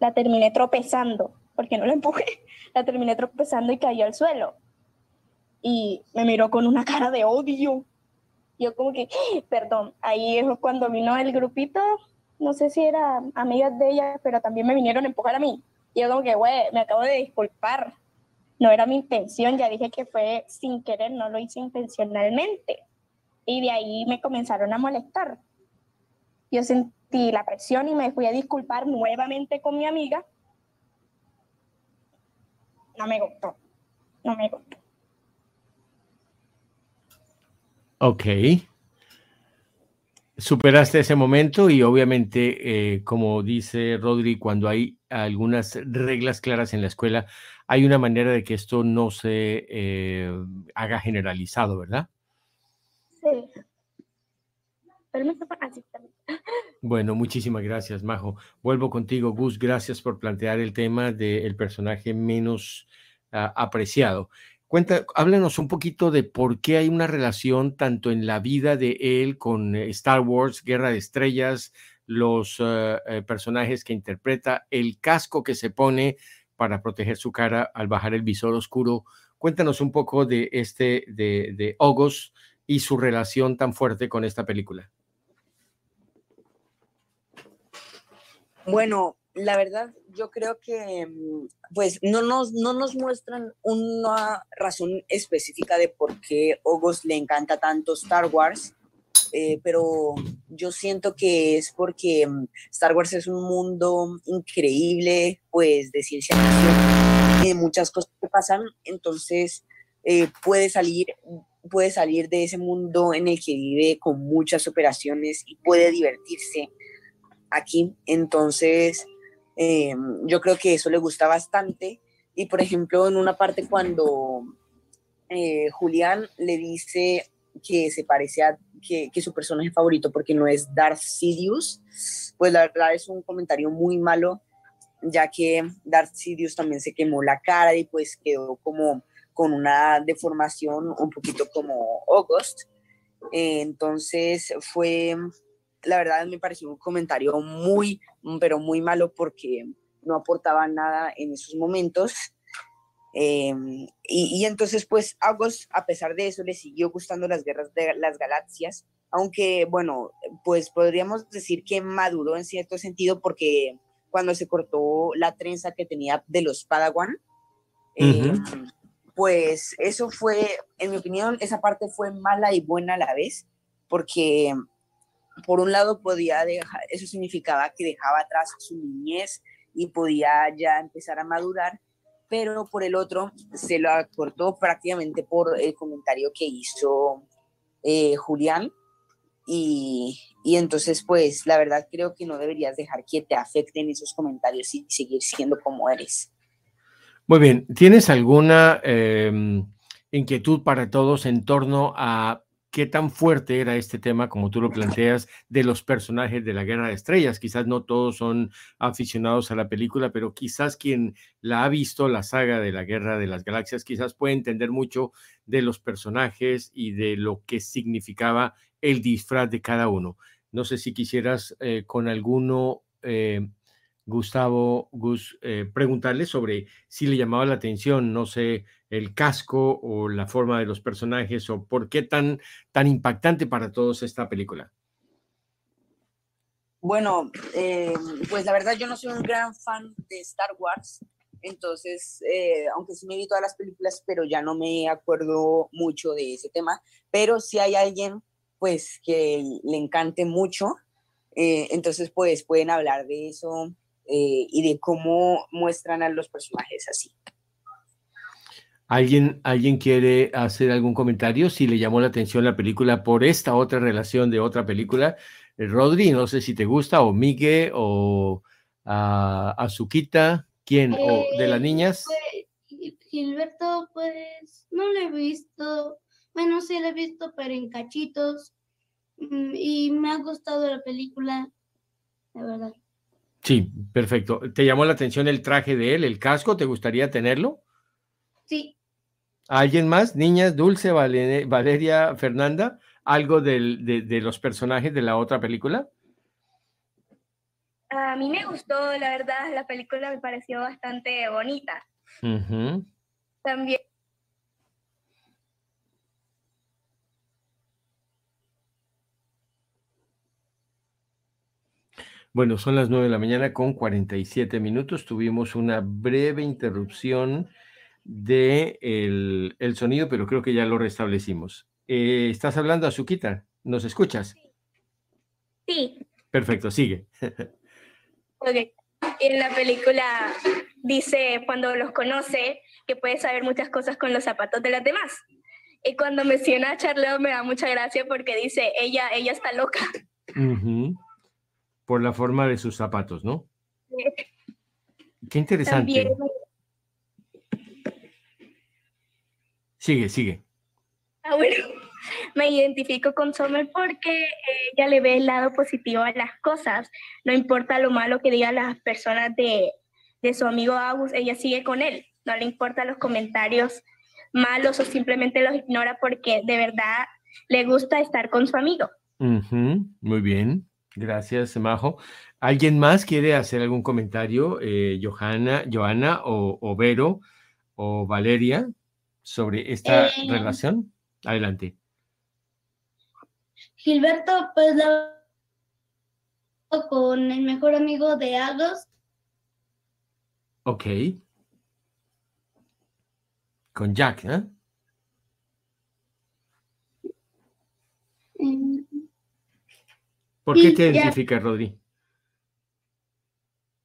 la terminé tropezando, porque no la empujé. La terminé tropezando y cayó al suelo. Y me miró con una cara de odio. Yo como que, perdón, ahí es cuando vino el grupito, no sé si era amigas de ella, pero también me vinieron a empujar a mí. Yo como que, güey, me acabo de disculpar. No era mi intención, ya dije que fue sin querer, no lo hice intencionalmente. Y de ahí me comenzaron a molestar. Yo sentí la presión y me fui a disculpar nuevamente con mi amiga. No me gustó, no me gustó. Ok. Superaste ese momento y obviamente, eh, como dice Rodri, cuando hay algunas reglas claras en la escuela, hay una manera de que esto no se eh, haga generalizado, ¿verdad? Sí. Bueno, muchísimas gracias, Majo. Vuelvo contigo, Gus. Gracias por plantear el tema del personaje menos ah, apreciado. Cuenta, háblanos un poquito de por qué hay una relación tanto en la vida de él con eh, Star Wars, Guerra de Estrellas, los eh, eh, personajes que interpreta, el casco que se pone para proteger su cara al bajar el visor oscuro. Cuéntanos un poco de este, de, de Ogos y su relación tan fuerte con esta película. Bueno, la verdad, yo creo que mm, pues no nos, no nos muestran una razón específica de por qué Ogos le encanta tanto Star Wars, eh, pero yo siento que es porque mm, Star Wars es un mundo increíble, pues de ciencia ficción, y muchas cosas que pasan, entonces eh, puede salir puede salir de ese mundo en el que vive con muchas operaciones y puede divertirse aquí. Entonces, eh, yo creo que eso le gusta bastante. Y por ejemplo, en una parte cuando eh, Julián le dice que se parece a que, su personaje favorito porque no es Darth Sidious, pues la verdad es un comentario muy malo, ya que Darth Sidious también se quemó la cara y pues quedó como con una deformación un poquito como August. Eh, entonces fue la verdad me pareció un comentario muy, pero muy malo porque no aportaba nada en esos momentos. Em, y, entonces, pues, August, a pesar de eso, le siguió gustando las guerras de las galaxias, aunque, bueno, pues podríamos decir que maduró en cierto sentido porque cuando se cortó la trenza que tenía de los Padawan, em, pues eso fue, en mi opinión, esa parte fue mala y buena a la vez, porque por un lado podía dejar, eso significaba que dejaba atrás su niñez y podía ya empezar a madurar, pero por el otro se lo acortó prácticamente por el comentario que hizo eh, Julián. Y, y, entonces, pues, la verdad creo que no deberías dejar que te afecten esos comentarios y seguir siendo como eres. Muy bien, ¿tienes alguna em, inquietud para todos en torno a qué tan fuerte era este tema, como tú lo planteas, de los personajes de la Guerra de Estrellas. Quizás no todos son aficionados a la película, pero quizás quien la ha visto, la saga de la Guerra de las Galaxias, quizás puede entender mucho de los personajes y de lo que significaba el disfraz de cada uno. No sé si quisieras eh, con alguno, eh, Gustavo, Gus, eh, preguntarle sobre si le llamaba la atención, no sé, el casco o la forma de los personajes o por qué tan, tan impactante para todos esta película? Bueno, eh, pues la verdad yo no soy un gran fan de Star Wars, entonces, eh, aunque sí me vi todas las películas, pero ya no me acuerdo mucho de ese tema, pero si hay alguien pues que le encante mucho, entonces pues pueden hablar de eso y de cómo muestran a los personajes así. ¿Alguien, ¿Alguien quiere hacer algún comentario si le llamó la atención la película por esta otra relación de otra película? Eh, Rodri, no sé si te gusta, o Migue, o a Azuquita, ¿quién? ¿O de las eh, niñas? Pues, Gilberto, pues no lo he visto. Bueno, sí lo he visto, pero en cachitos. Mm, y me ha gustado la película, la verdad. Sí, perfecto. ¿Te llamó la atención el traje de él, el casco? ¿Te gustaría tenerlo? Sí. ¿Alguien más? Niñas, Dulce, Valeria, Fernanda, algo de, los personajes de la otra película? A mí me gustó, la verdad, la película me pareció bastante bonita. También. Bueno, son las 9 de la mañana con 47 minutos. Tuvimos una breve interrupción de el, el sonido, pero creo que ya lo restablecimos. Eh, ¿Estás hablando, Azuquita? ¿Nos escuchas? Sí. Perfecto, sigue. Ok. En la película dice cuando los conoce que puede saber muchas cosas con los zapatos de las demás. Y cuando menciona a Charlotte me da mucha gracia porque dice, ella, ella está loca. Ujú. Por la forma de sus zapatos, ¿no? Qué interesante. También Sigue, sigue. Ah, bueno, me identifico con Summer porque ella le ve el lado positivo a las cosas. No importa lo malo que digan las personas de, de su amigo Agus, ella sigue con él. No le importan los comentarios malos o simplemente los ignora porque de verdad le gusta estar con su amigo. Ujú, Muy bien. Gracias, Majo. ¿Alguien más quiere hacer algún comentario? Eh, Johanna, Joana o, o Vero o Valeria sobre esta Eh, relación. Adelante. Gilberto, pues la con el mejor amigo de Agos, Ok. Con Jack, ¿eh? mm, ¿Por qué te identificas, Rodri?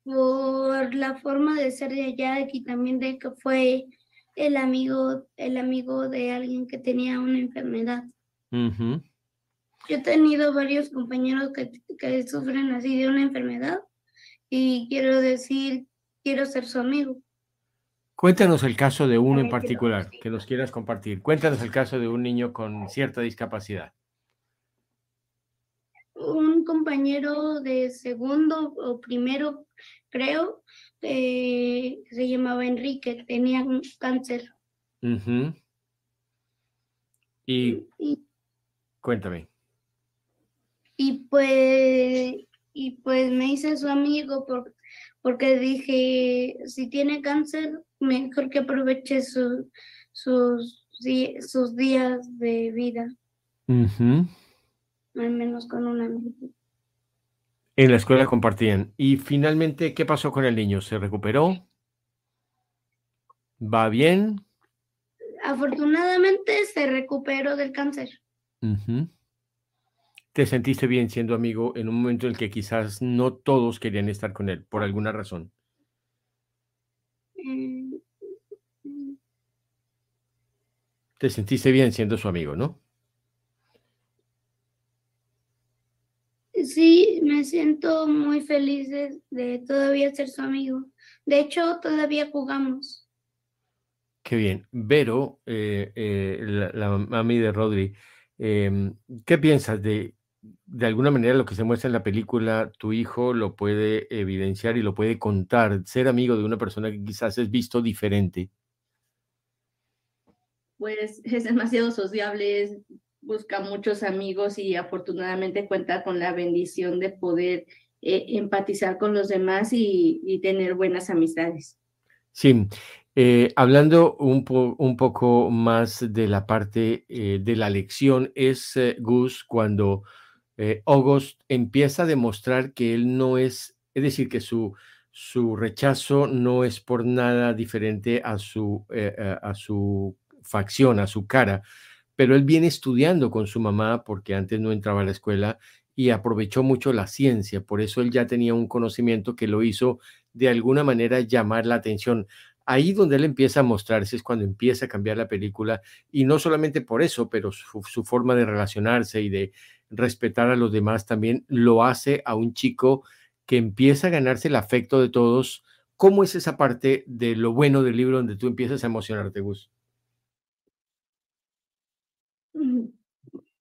por la forma de ser de Jack y también de que fue el amigo, el amigo de alguien que tenía una enfermedad. Ujú. Yo he tenido varios compañeros que, que sufren así de una enfermedad y quiero decir, quiero ser su amigo. Cuéntanos el caso de uno en particular que nos quieras compartir. Cuéntanos el caso de un niño con cierta discapacidad. Un compañero de segundo o primero, creo, eh, se llamaba Enrique, tenía un cáncer. Y Y, cuéntame. y pues, y pues me hice su amigo por, porque dije, si tiene cáncer, mejor que aproveche su- sus, sus días de vida, Ujú. Al menos con un amigo. En la escuela compartían. Y finalmente, ¿qué pasó con el niño? ¿Se recuperó? ¿Va bien? Afortunadamente se recuperó del cáncer. ¿Te sentiste bien siendo amigo en un momento en el que quizás no todos querían estar con él por alguna razón? Mm, mm, Te sentiste bien siendo su amigo, ¿no? Sí, me siento muy feliz de, de todavía ser su amigo. De hecho, todavía jugamos. Qué bien. Vero, eh, eh, la, la mami de Rodri, em, ¿qué piensas de, de alguna manera lo que se muestra en la película? Tu hijo lo puede evidenciar y lo puede contar, ser amigo de una persona que quizás es visto diferente. pues es demasiado sociable, es- busca muchos amigos y afortunadamente cuenta con la bendición de poder eh, empatizar con los demás y, tener buenas amistades. Sí, eh, hablando un, un poco más de la parte eh, de la lección, es Gus cuando August empieza a demostrar que él no es, es decir, que su, su rechazo no es por nada diferente a su, a su facción, a su cara, pero él viene estudiando con su mamá porque antes no entraba a la escuela y aprovechó mucho la ciencia, por eso él ya tenía un conocimiento que lo hizo de alguna manera llamar la atención. Ahí donde él empieza a mostrarse es cuando empieza a cambiar la película y no solamente por eso, pero su, su forma de relacionarse y de respetar a los demás también lo hace a un chico que empieza a ganarse el afecto de todos. ¿Cómo es esa parte de lo bueno del libro donde tú empiezas a emocionarte, Gus? Mm,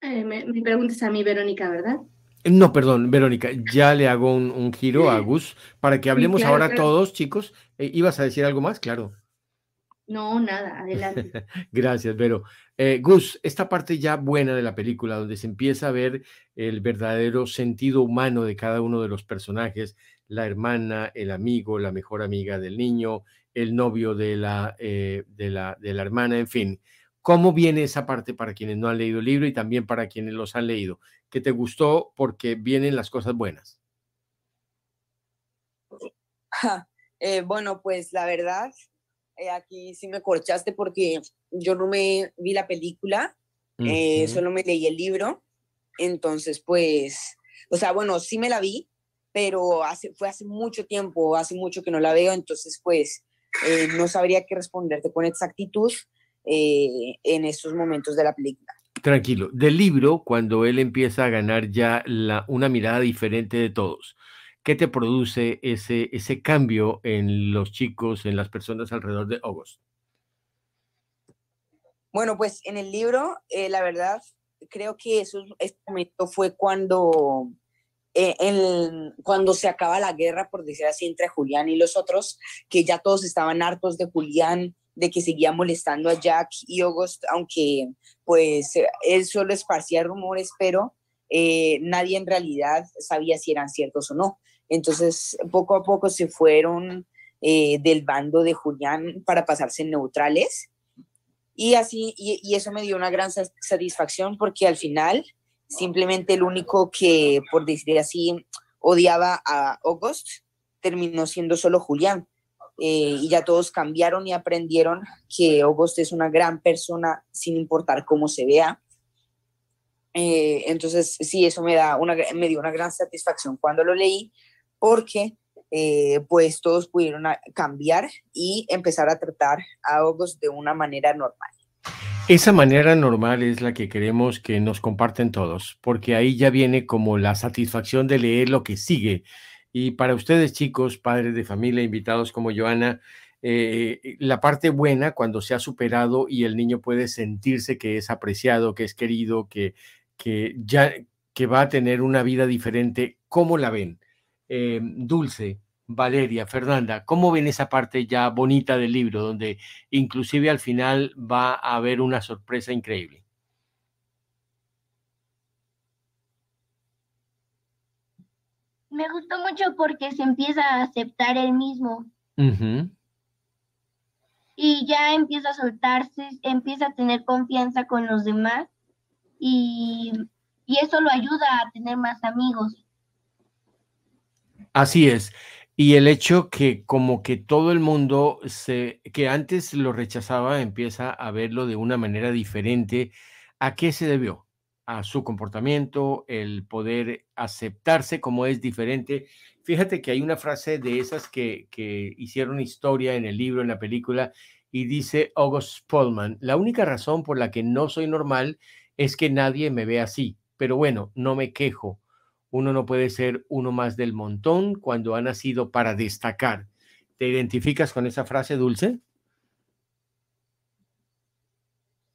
eh, me, me preguntas a mí, Verónica, ¿verdad? No, perdón, Verónica, ya le hago un, un giro a Gus para que hablemos claro, ahora claro. todos, chicos. Eh, ¿Ibas a decir algo más? Claro. No, nada, adelante. Gracias, Vero. Eh, Gus, esta parte ya buena de la película, donde se empieza a ver el verdadero sentido humano de cada uno de los personajes, la hermana, el amigo, la mejor amiga del niño, el novio de la, eh, de la, de la hermana, en fin. ¿Cómo viene esa parte para quienes no han leído el libro y también para quienes los han leído? ¿Que te gustó porque vienen las cosas buenas? Eh, bueno, pues la verdad, eh, aquí sí me corchaste porque yo no me vi la película, eh, solo me leí el libro. Entonces, pues, o sea, bueno, sí me la vi, pero hace, fue hace mucho tiempo, hace mucho que no la veo, entonces, pues, no sabría qué responderte con exactitud en estos momentos de la película. Tranquilo, del libro, cuando él empieza a ganar ya la, una mirada diferente de todos, ¿qué te produce ese, ese cambio en los chicos, en las personas alrededor de August? Bueno, pues en el libro, eh, la verdad, creo que eso, este momento fue cuando, eh, cuando se acaba la guerra, por decir así, entre Julián y los otros, que ya todos estaban hartos de Julián, de que seguía molestando a Jack y August, aunque pues él solo esparcía rumores, pero eh, nadie en realidad sabía si eran ciertos o no. Entonces, poco a poco se fueron eh, del bando de Julián para pasarse neutrales. Y así, y, eso me dio una gran satisfacción porque al final, simplemente el único que, por decir así, odiaba a August, terminó siendo solo Julián. Eh, y ya todos cambiaron y aprendieron que August es una gran persona sin importar cómo se vea. Eh, entonces, sí, eso me, da una, me dio una gran satisfacción cuando lo leí, porque eh, pues todos pudieron cambiar y empezar a tratar a August de una manera normal. Esa manera normal es la que queremos que nos comparten todos, porque ahí ya viene como la satisfacción de leer lo que sigue. Y para ustedes chicos, padres de familia, invitados como Joana, eh, la parte buena cuando se ha superado y el niño puede sentirse que es apreciado, que es querido, que, que ya que va a tener una vida diferente, ¿cómo la ven? Eh, Dulce, Valeria, Fernanda, ¿cómo ven esa parte ya bonita del libro, donde inclusive al final va a haber una sorpresa increíble? Me gustó mucho porque se empieza a aceptar él mismo. Y ya empieza a soltarse, empieza a tener confianza con los demás y, y eso lo ayuda a tener más amigos. Así es. Y el hecho que como que todo el mundo se, que antes lo rechazaba, empieza a verlo de una manera diferente. ¿A qué se debió? A su comportamiento, el poder aceptarse como es diferente. Fíjate que hay una frase de esas que, que hicieron historia en el libro, en la película, y dice August Pullman, la única razón por la que no soy normal es que nadie me ve así, pero bueno, no me quejo uno no puede ser uno más del montón cuando ha nacido para destacar. ¿Te identificas con esa frase, Dulce?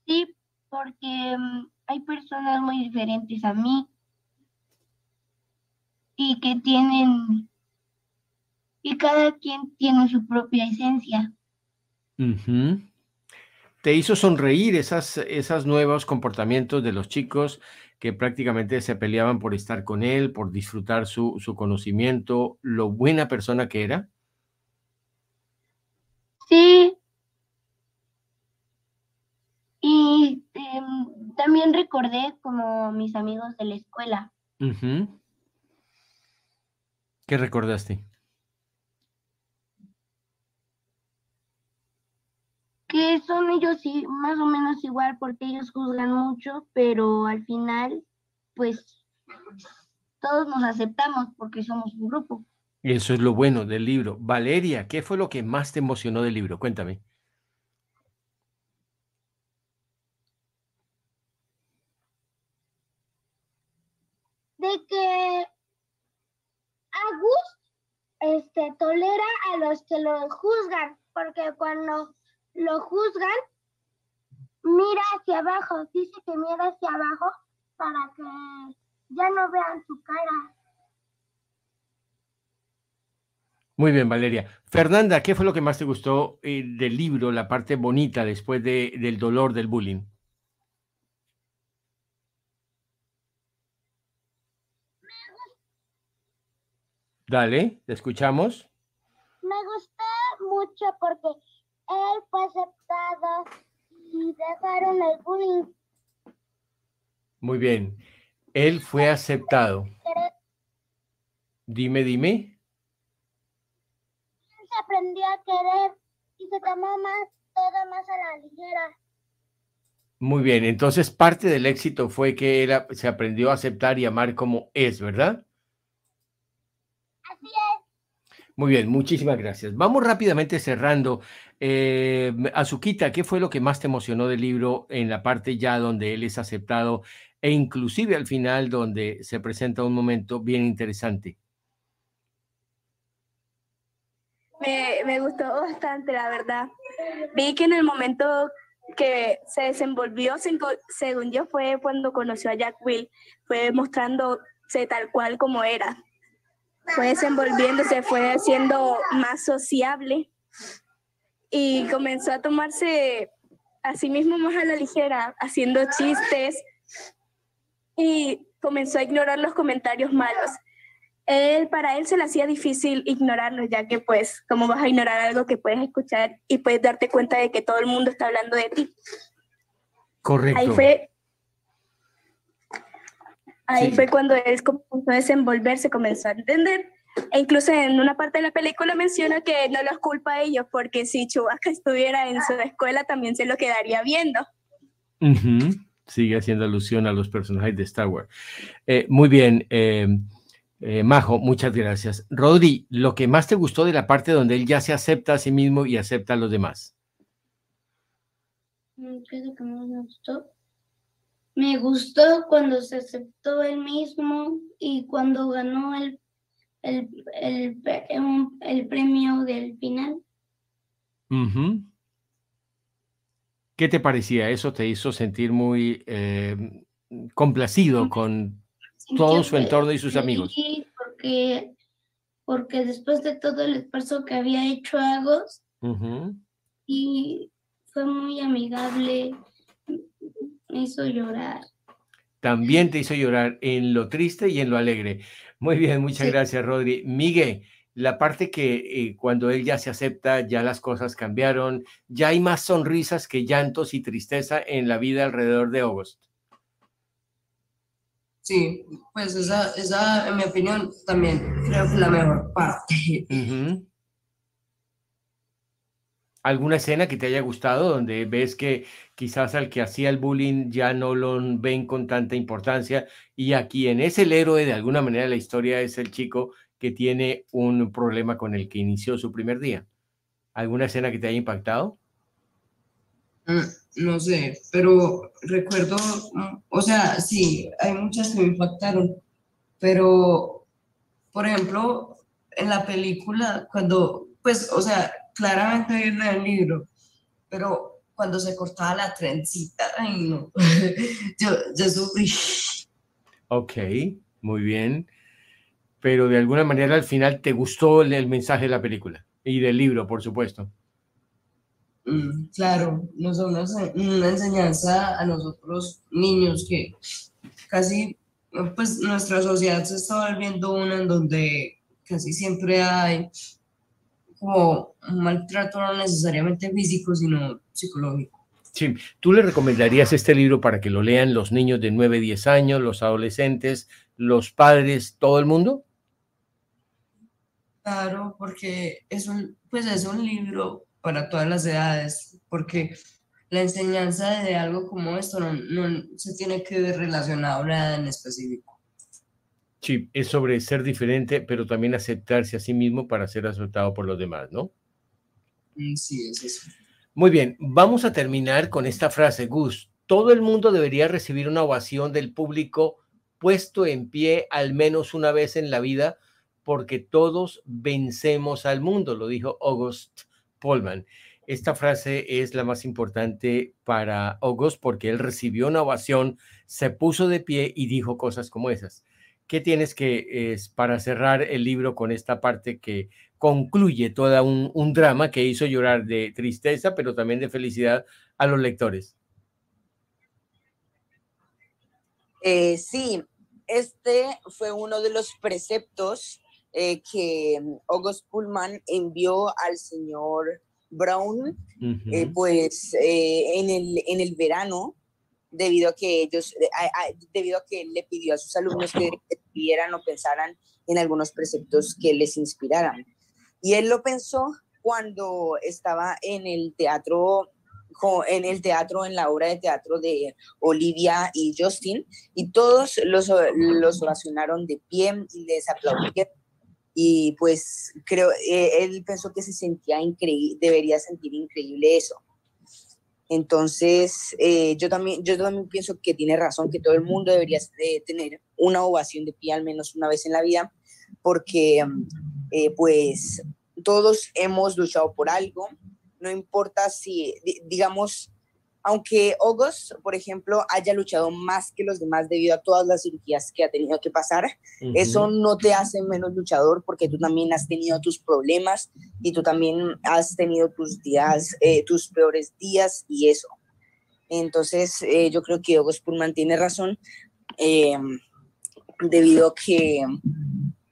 Sí, porque mm, hay personas muy diferentes a mí y que tienen, y cada quien tiene su propia esencia. ¿Te hizo sonreír esas, esos nuevos comportamientos de los chicos que prácticamente se peleaban por estar con él, por disfrutar su, conocimiento, lo buena persona que era? Sí. Recordé como mis amigos de la escuela. ¿Qué recordaste? que son ellos sí, más o menos igual porque ellos juzgan mucho, pero al final, pues todos nos aceptamos porque somos un grupo. Eso es lo bueno del libro. Valeria, ¿qué fue lo que más te emocionó del libro? Cuéntame. De que Agus este, tolera a los que lo juzgan, porque cuando lo juzgan, mira hacia abajo, dice que mira hacia abajo para que ya no vean su cara. Muy bien, Valeria. Fernanda, ¿qué fue lo que más te gustó eh, del libro, la parte bonita después de, del dolor del bullying? Dale, te escuchamos. Me gustó mucho porque él fue aceptado y dejaron el bullying. Muy bien. Él fue aceptado. Dime, dime. se aprendió a querer y se tomó más, todo más a la ligera. Muy bien, entonces parte del éxito fue que era, se aprendió a aceptar y amar como es, ¿verdad? Así es. Muy bien, muchísimas gracias. Vamos rápidamente cerrando. Eh, Azuquita, ¿qué fue lo que más te emocionó del libro en la parte ya donde él es aceptado e inclusive al final donde se presenta un momento bien interesante? Me, me gustó bastante, la verdad. Vi que en el momento que se desenvolvió, según yo, fue cuando conoció a Jack Will, fue mostrándose tal cual como era. Fue desenvolviéndose, fue haciendo más sociable y comenzó a tomarse a sí mismo más a la ligera, haciendo chistes y comenzó a ignorar los comentarios malos él, para él se le hacía difícil ignorarlo, ya que pues, ¿cómo vas a ignorar algo que puedes escuchar y puedes darte cuenta de que todo el mundo está hablando de ti? Correcto. Ahí fue, ahí fue cuando él comenzó a desenvolverse, comenzó a entender. E incluso en una parte de la película menciona que no los culpa a ellos, porque si Chewbacca estuviera en su escuela también se lo quedaría viendo. Sigue haciendo alusión a los personajes de Star Wars. Eh, muy bien. Eh, eh, Majo, muchas gracias. Rodri, lo que más te gustó de la parte donde él ya se acepta a sí mismo y acepta a los demás. Mm, ¿Qué es lo que más me gustó? Me gustó cuando se aceptó él mismo y cuando ganó el, el, el, premio del final. ¿Qué te parecía? ¿Eso te hizo sentir muy eh, complacido con todo su entorno y sus amigos. Sí, porque, porque después de todo el esfuerzo que había hecho Agos, y fue muy amigable, me hizo llorar. También te hizo llorar en lo triste y en lo alegre. Muy bien, muchas gracias, Rodri. Miguel, la parte que eh, cuando él ya se acepta, ya las cosas cambiaron, ya hay más sonrisas que llantos y tristeza en la vida alrededor de August. Sí, pues esa, esa, en mi opinión, también creo que es la mejor parte. ¿Alguna escena que te haya gustado donde ves que quizás al que hacía el bullying ya no lo ven con tanta importancia y aquí en es el héroe de alguna manera la historia es el chico que tiene un problema con el que inició su primer día? ¿Alguna escena que te haya impactado? Mm, no sé, pero recuerdo, mm, o sea, sí, hay muchas que me impactaron, pero, por ejemplo, en la película, cuando, pues, o sea, claramente viene en el libro, pero cuando se cortaba la trencita, ay no, yo, yo sufrí. Ok, muy bien. Pero de alguna manera al final te gustó el mensaje de la película y del libro, por supuesto. Mm, claro, nos da una, enseñanza a nosotros niños que casi, pues nuestra sociedad se está volviendo una en donde casi siempre hay como un maltrato no necesariamente físico, sino psicológico. Sí, ¿tú le recomendarías este libro para que lo lean los niños de 9, 10 años, los adolescentes, los padres, todo el mundo? Claro, porque es un, pues es un libro para todas las edades, porque la enseñanza de algo como esto no, no se tiene que ver relacionado a nada en específico. Sí, es sobre ser diferente, pero también aceptarse a sí mismo para ser aceptado por los demás, ¿no? Mm, sí, es eso. Muy bien, vamos a terminar con esta frase, Gus. Todo el mundo debería recibir una ovación del público puesto en pie al menos una vez en la vida, porque todos vencemos al mundo, lo dijo August Polman. Esta frase es la más importante para August porque él recibió una ovación, se puso de pie y dijo cosas como esas. ¿Qué tienes que es para cerrar el libro con esta parte que concluye todo un, drama que hizo llorar de tristeza, pero también de felicidad a los lectores? Eh, sí, este fue uno de los preceptos eh, que August Pullman envió al señor Brown, eh, pues en, el, en el verano, debido a que ellos, debido a que le pidió a sus alumnos que escribieran o pensaran en algunos preceptos que les inspiraran. Y él lo pensó cuando estaba en el teatro en el teatro, en la obra de teatro de Olivia y Justin, y todos los, los oracionaron de pie y les aplaudieron. Y pues creo, eh, él pensó que se sentía increíble, debería sentir increíble eso. Entonces, eh, yo, también, yo también pienso que tiene razón, que todo el mundo debería tener una ovación de pie al menos una vez en la vida, porque eh, pues todos hemos luchado por algo, no importa si, digamos, aunque August, por ejemplo, haya luchado más que los demás debido a todas las cirugías que ha tenido que pasar, eso no te hace menos luchador porque tú también has tenido tus problemas y tú también has tenido tus días, eh, tus peores días y eso. Entonces, eh, yo creo que August Pullman tiene razón em, debido a que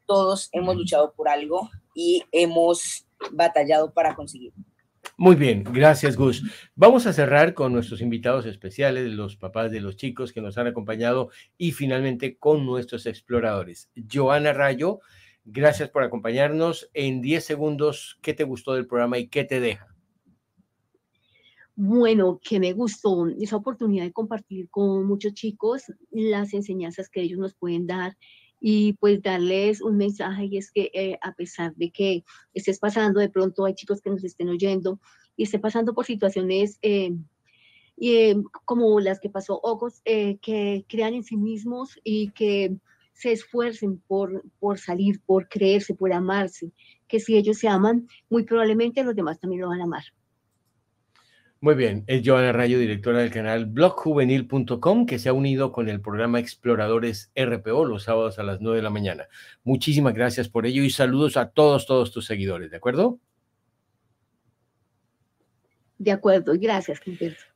todos hemos luchado por algo y hemos batallado para conseguirlo. Muy bien, gracias Gus. Vamos a cerrar con nuestros invitados especiales, los papás de los chicos que nos han acompañado y finalmente con nuestros exploradores. Joana Rayo, gracias por acompañarnos. En 10 segundos, ¿qué te gustó del programa y qué te deja? Bueno, que me gustó esa oportunidad de compartir con muchos chicos las enseñanzas que ellos nos pueden dar y pues darles un mensaje y es que eh, a pesar de que estés pasando, de pronto hay chicos que nos estén oyendo y estén pasando por situaciones eh, eh, como las que pasó Ogos, que crean en sí mismos y que se esfuercen por, por salir, por creerse, por amarse, que si ellos se aman, muy probablemente los demás también lo van a amar. Muy bien, es Joana Rayo, directora del canal blogjuvenil.com, que se ha unido con el programa Exploradores RPO los sábados a las 9 de la mañana. Muchísimas gracias por ello y saludos a todos, todos tus seguidores, ¿de acuerdo? De acuerdo, gracias,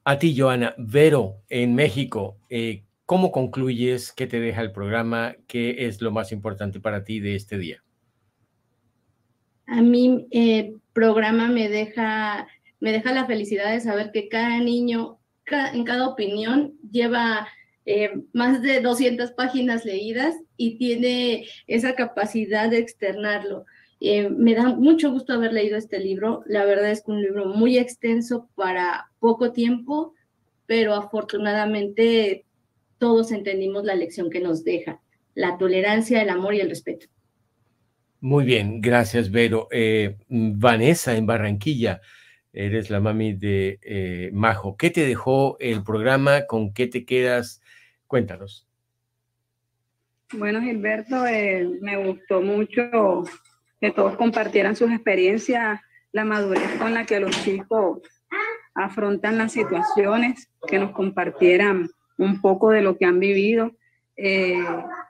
A ti, Joana. Vero, en México, eh, ¿cómo concluyes? ¿Qué te deja el programa? ¿Qué es lo más importante para ti de este día? A mí, el eh, programa me deja me deja la felicidad de saber que cada niño en cada opinión lleva eh, más de 200 páginas leídas y tiene esa capacidad de externarlo. Eh, me da mucho gusto haber leído este libro. La verdad es que un libro muy extenso para poco tiempo, pero afortunadamente todos entendimos la lección que nos deja, la tolerancia, el amor y el respeto. Muy bien, gracias, Vero. Eh, Vanessa en Barranquilla eres la mami de eh, Majo. ¿Qué te dejó el programa? ¿Con qué te quedas? Cuéntanos. Bueno, Gilberto, eh, me gustó mucho que todos compartieran sus experiencias, la madurez con la que los chicos afrontan las situaciones, que nos compartieran un poco de lo que han vivido. Eh,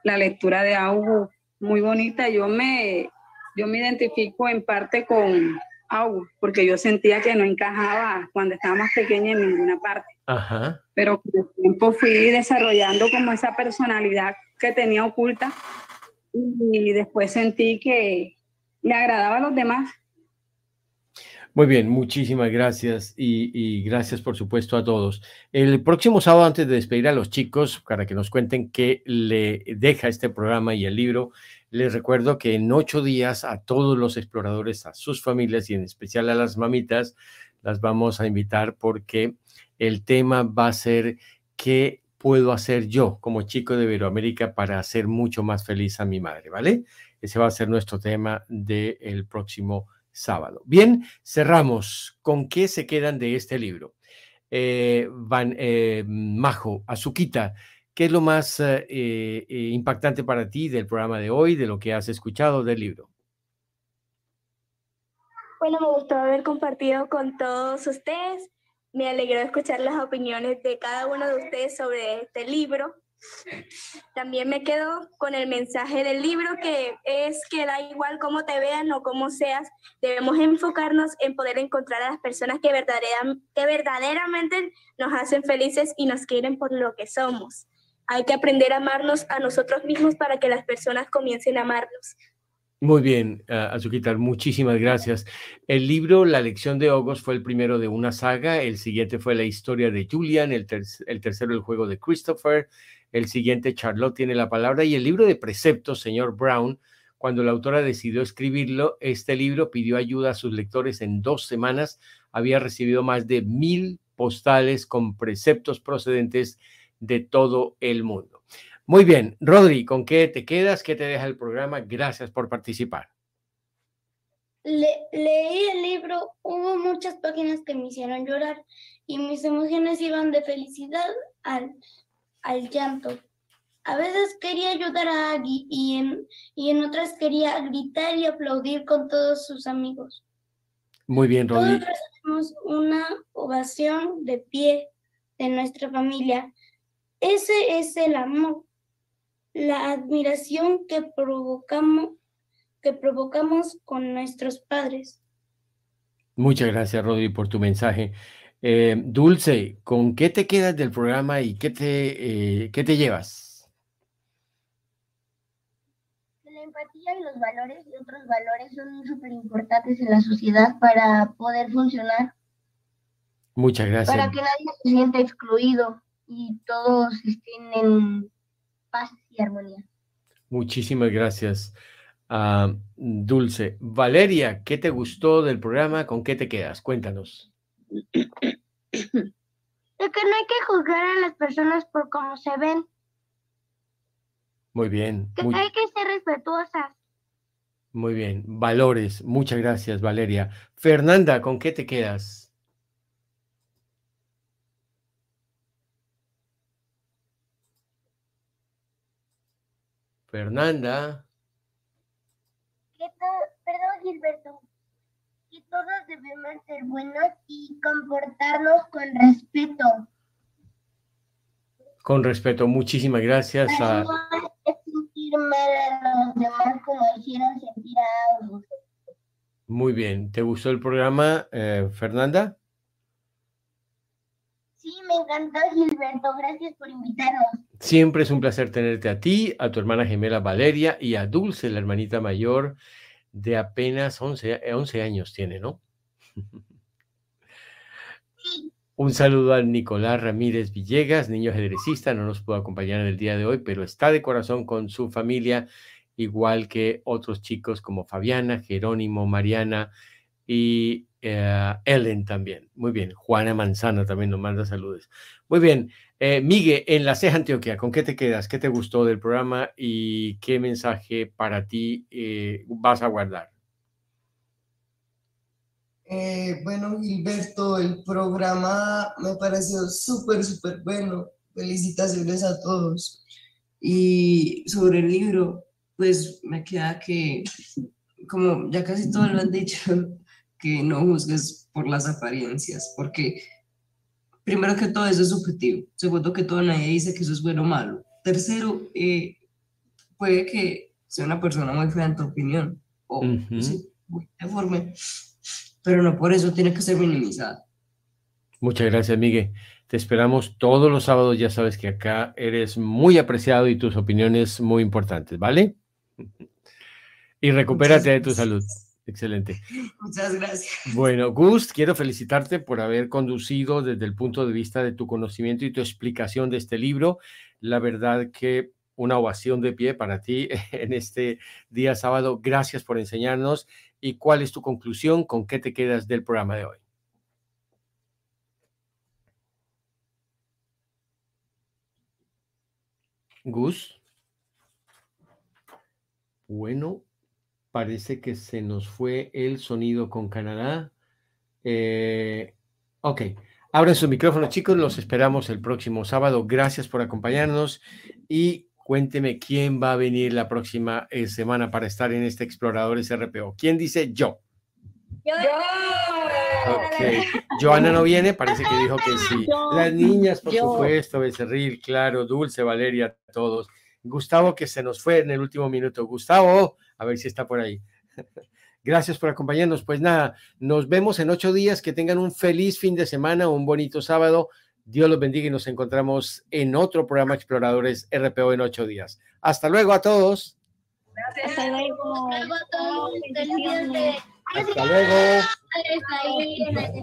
la lectura de Augu, muy bonita. Yo me, yo me identifico en parte con, porque yo sentía que no encajaba cuando estaba más pequeña en ninguna parte. Pero con el tiempo fui desarrollando como esa personalidad que tenía oculta y después sentí que le agradaba a los demás. Muy bien, muchísimas gracias y, y, gracias por supuesto a todos. El próximo sábado, antes de despedir a los chicos, para que nos cuenten qué le deja este programa y el libro, les recuerdo que en ocho días a todos los exploradores, a sus familias y en especial a las mamitas, las vamos a invitar porque el tema va a ser qué puedo hacer yo como chico de Iberoamérica para hacer mucho más feliz a mi madre, ¿vale? Ese va a ser nuestro tema del próximo sábado. Bien, cerramos. ¿Con qué se quedan de este libro? Eh, Van eh, Majo, Azuquita, ¿Qué es lo más eh, eh, impactante para ti del programa de hoy, de lo que has escuchado del libro? Bueno, me gustó haber compartido con todos ustedes. Me alegró escuchar las opiniones de cada uno de ustedes sobre este libro. También me quedo con el mensaje del libro que es que da igual cómo te vean o cómo seas, debemos enfocarnos en poder encontrar a las personas que, que verdaderamente nos hacen felices y nos quieren por lo que somos. Hay que aprender a amarnos a nosotros mismos para que las personas comiencen a amarnos. Muy bien, Azuquitar, muchísimas gracias. El libro La lección de Ogos fue el primero de una saga, el siguiente fue la historia de Julian, el, el tercero el juego de Christopher, el siguiente Charlotte tiene la palabra y el libro de preceptos, señor Brown, cuando la autora decidió escribirlo, este libro pidió ayuda a sus lectores en dos semanas. Había recibido más de mil postales con preceptos procedentes de todo el mundo. Muy bien, Rodri, ¿con qué te quedas? ¿Qué te deja el programa? Gracias por participar. leí el libro, hubo muchas páginas que me hicieron llorar y mis emociones iban de felicidad al, al llanto. A veces quería ayudar a Aggie y en, y en otras quería gritar y aplaudir con todos sus amigos. Muy bien, Rodri. Todos recibimos una ovación de pie de nuestra familia. Ese es el amor, la admiración que provocamos, que provocamos con nuestros padres. Muchas gracias, Rodri, por tu mensaje. Eh, Dulce, ¿con qué te quedas del programa y qué te, eh, qué te llevas? La empatía y los valores y otros valores son súper importantes en la sociedad para poder funcionar. Muchas gracias. Para que nadie se sienta excluido y todos estén en paz y armonía. Muchísimas gracias, uh, Dulce. Valeria, ¿qué te gustó del programa? ¿Con qué te quedas? Cuéntanos. De que no hay que juzgar a las personas por cómo se ven. Muy bien. Que muy, hay que ser respetuosas. muy bien. Valores. Muchas gracias, Valeria. Fernanda, ¿con qué te quedas? Fernanda. Que Perdón, Gilberto. Que todos debemos ser buenos y comportarnos con respeto. Con respeto, muchísimas gracias Para a... no sentir mal a los demás como hicieron sentir a August. Muy bien. ¿Te gustó el programa, eh, Fernanda? Sí, me encantó, Gilberto. Gracias por invitarnos. Siempre es un placer tenerte a ti, a tu hermana gemela Valeria y a Dulce, la hermanita mayor de apenas 11, a- 11 años tiene, ¿no? Un saludo a Nicolás Ramírez Villegas, niño ajedrecista, no nos pudo acompañar en el día de hoy, pero está de corazón con su familia, igual que otros chicos como Fabiana, Jerónimo, Mariana y eh, Ellen también. Muy bien, Juana Manzana también nos manda saludos. Muy bien, eh, Miguel, en la Ceja Antioquia, ¿con qué te quedas? ¿Qué te gustó del programa y qué mensaje para ti eh, vas a guardar? Eh, bueno, Gilberto, el programa me pareció súper, súper bueno. Felicitaciones a todos. Y sobre el libro, pues me queda que, como ya casi todos lo han dicho, que no juzgues por las apariencias, porque primero que todo eso es subjetivo. Segundo que todo nadie dice que eso es bueno o malo. Tercero, eh, puede que sea una persona muy fea en tu opinión, o sí, muy deforme, pero no por eso tiene que ser minimizada. Muchas gracias, Miguel. Te esperamos todos los sábados. Ya sabes que acá eres muy apreciado y tus opiniones muy importantes, ¿vale? Y recupérate de tu salud. Excelente. Muchas gracias. Bueno, Gus, quiero felicitarte por haber conducido desde el punto de vista de tu conocimiento y tu explicación de este libro. La verdad que una ovación de pie para ti en este día sábado. Gracias por enseñarnos. ¿Y cuál es tu conclusión? ¿Con qué te quedas del programa de hoy? Gus. Bueno, parece que se nos fue el sonido con Canadá. Eh, ok, abran sus micrófonos, chicos. Los esperamos el próximo sábado. Gracias por acompañarnos y cuénteme quién va a venir la próxima eh, semana para estar en este Exploradores RPO. ¿Quién dice yo? Ok, Joana no viene, parece que dijo que sí. Yo, Las niñas, por yo. supuesto, Becerril, claro, Dulce, Valeria, todos. Gustavo, que se nos fue en el último minuto. Gustavo, a ver si está por ahí. Gracias por acompañarnos. Pues nada, nos vemos en ocho días. Que tengan un feliz fin de semana, un bonito sábado. Dios los bendiga y nos encontramos en otro programa Exploradores RPO en ocho días. Hasta luego a todos. Hasta luego. Hasta luego. Hasta luego. Hasta luego.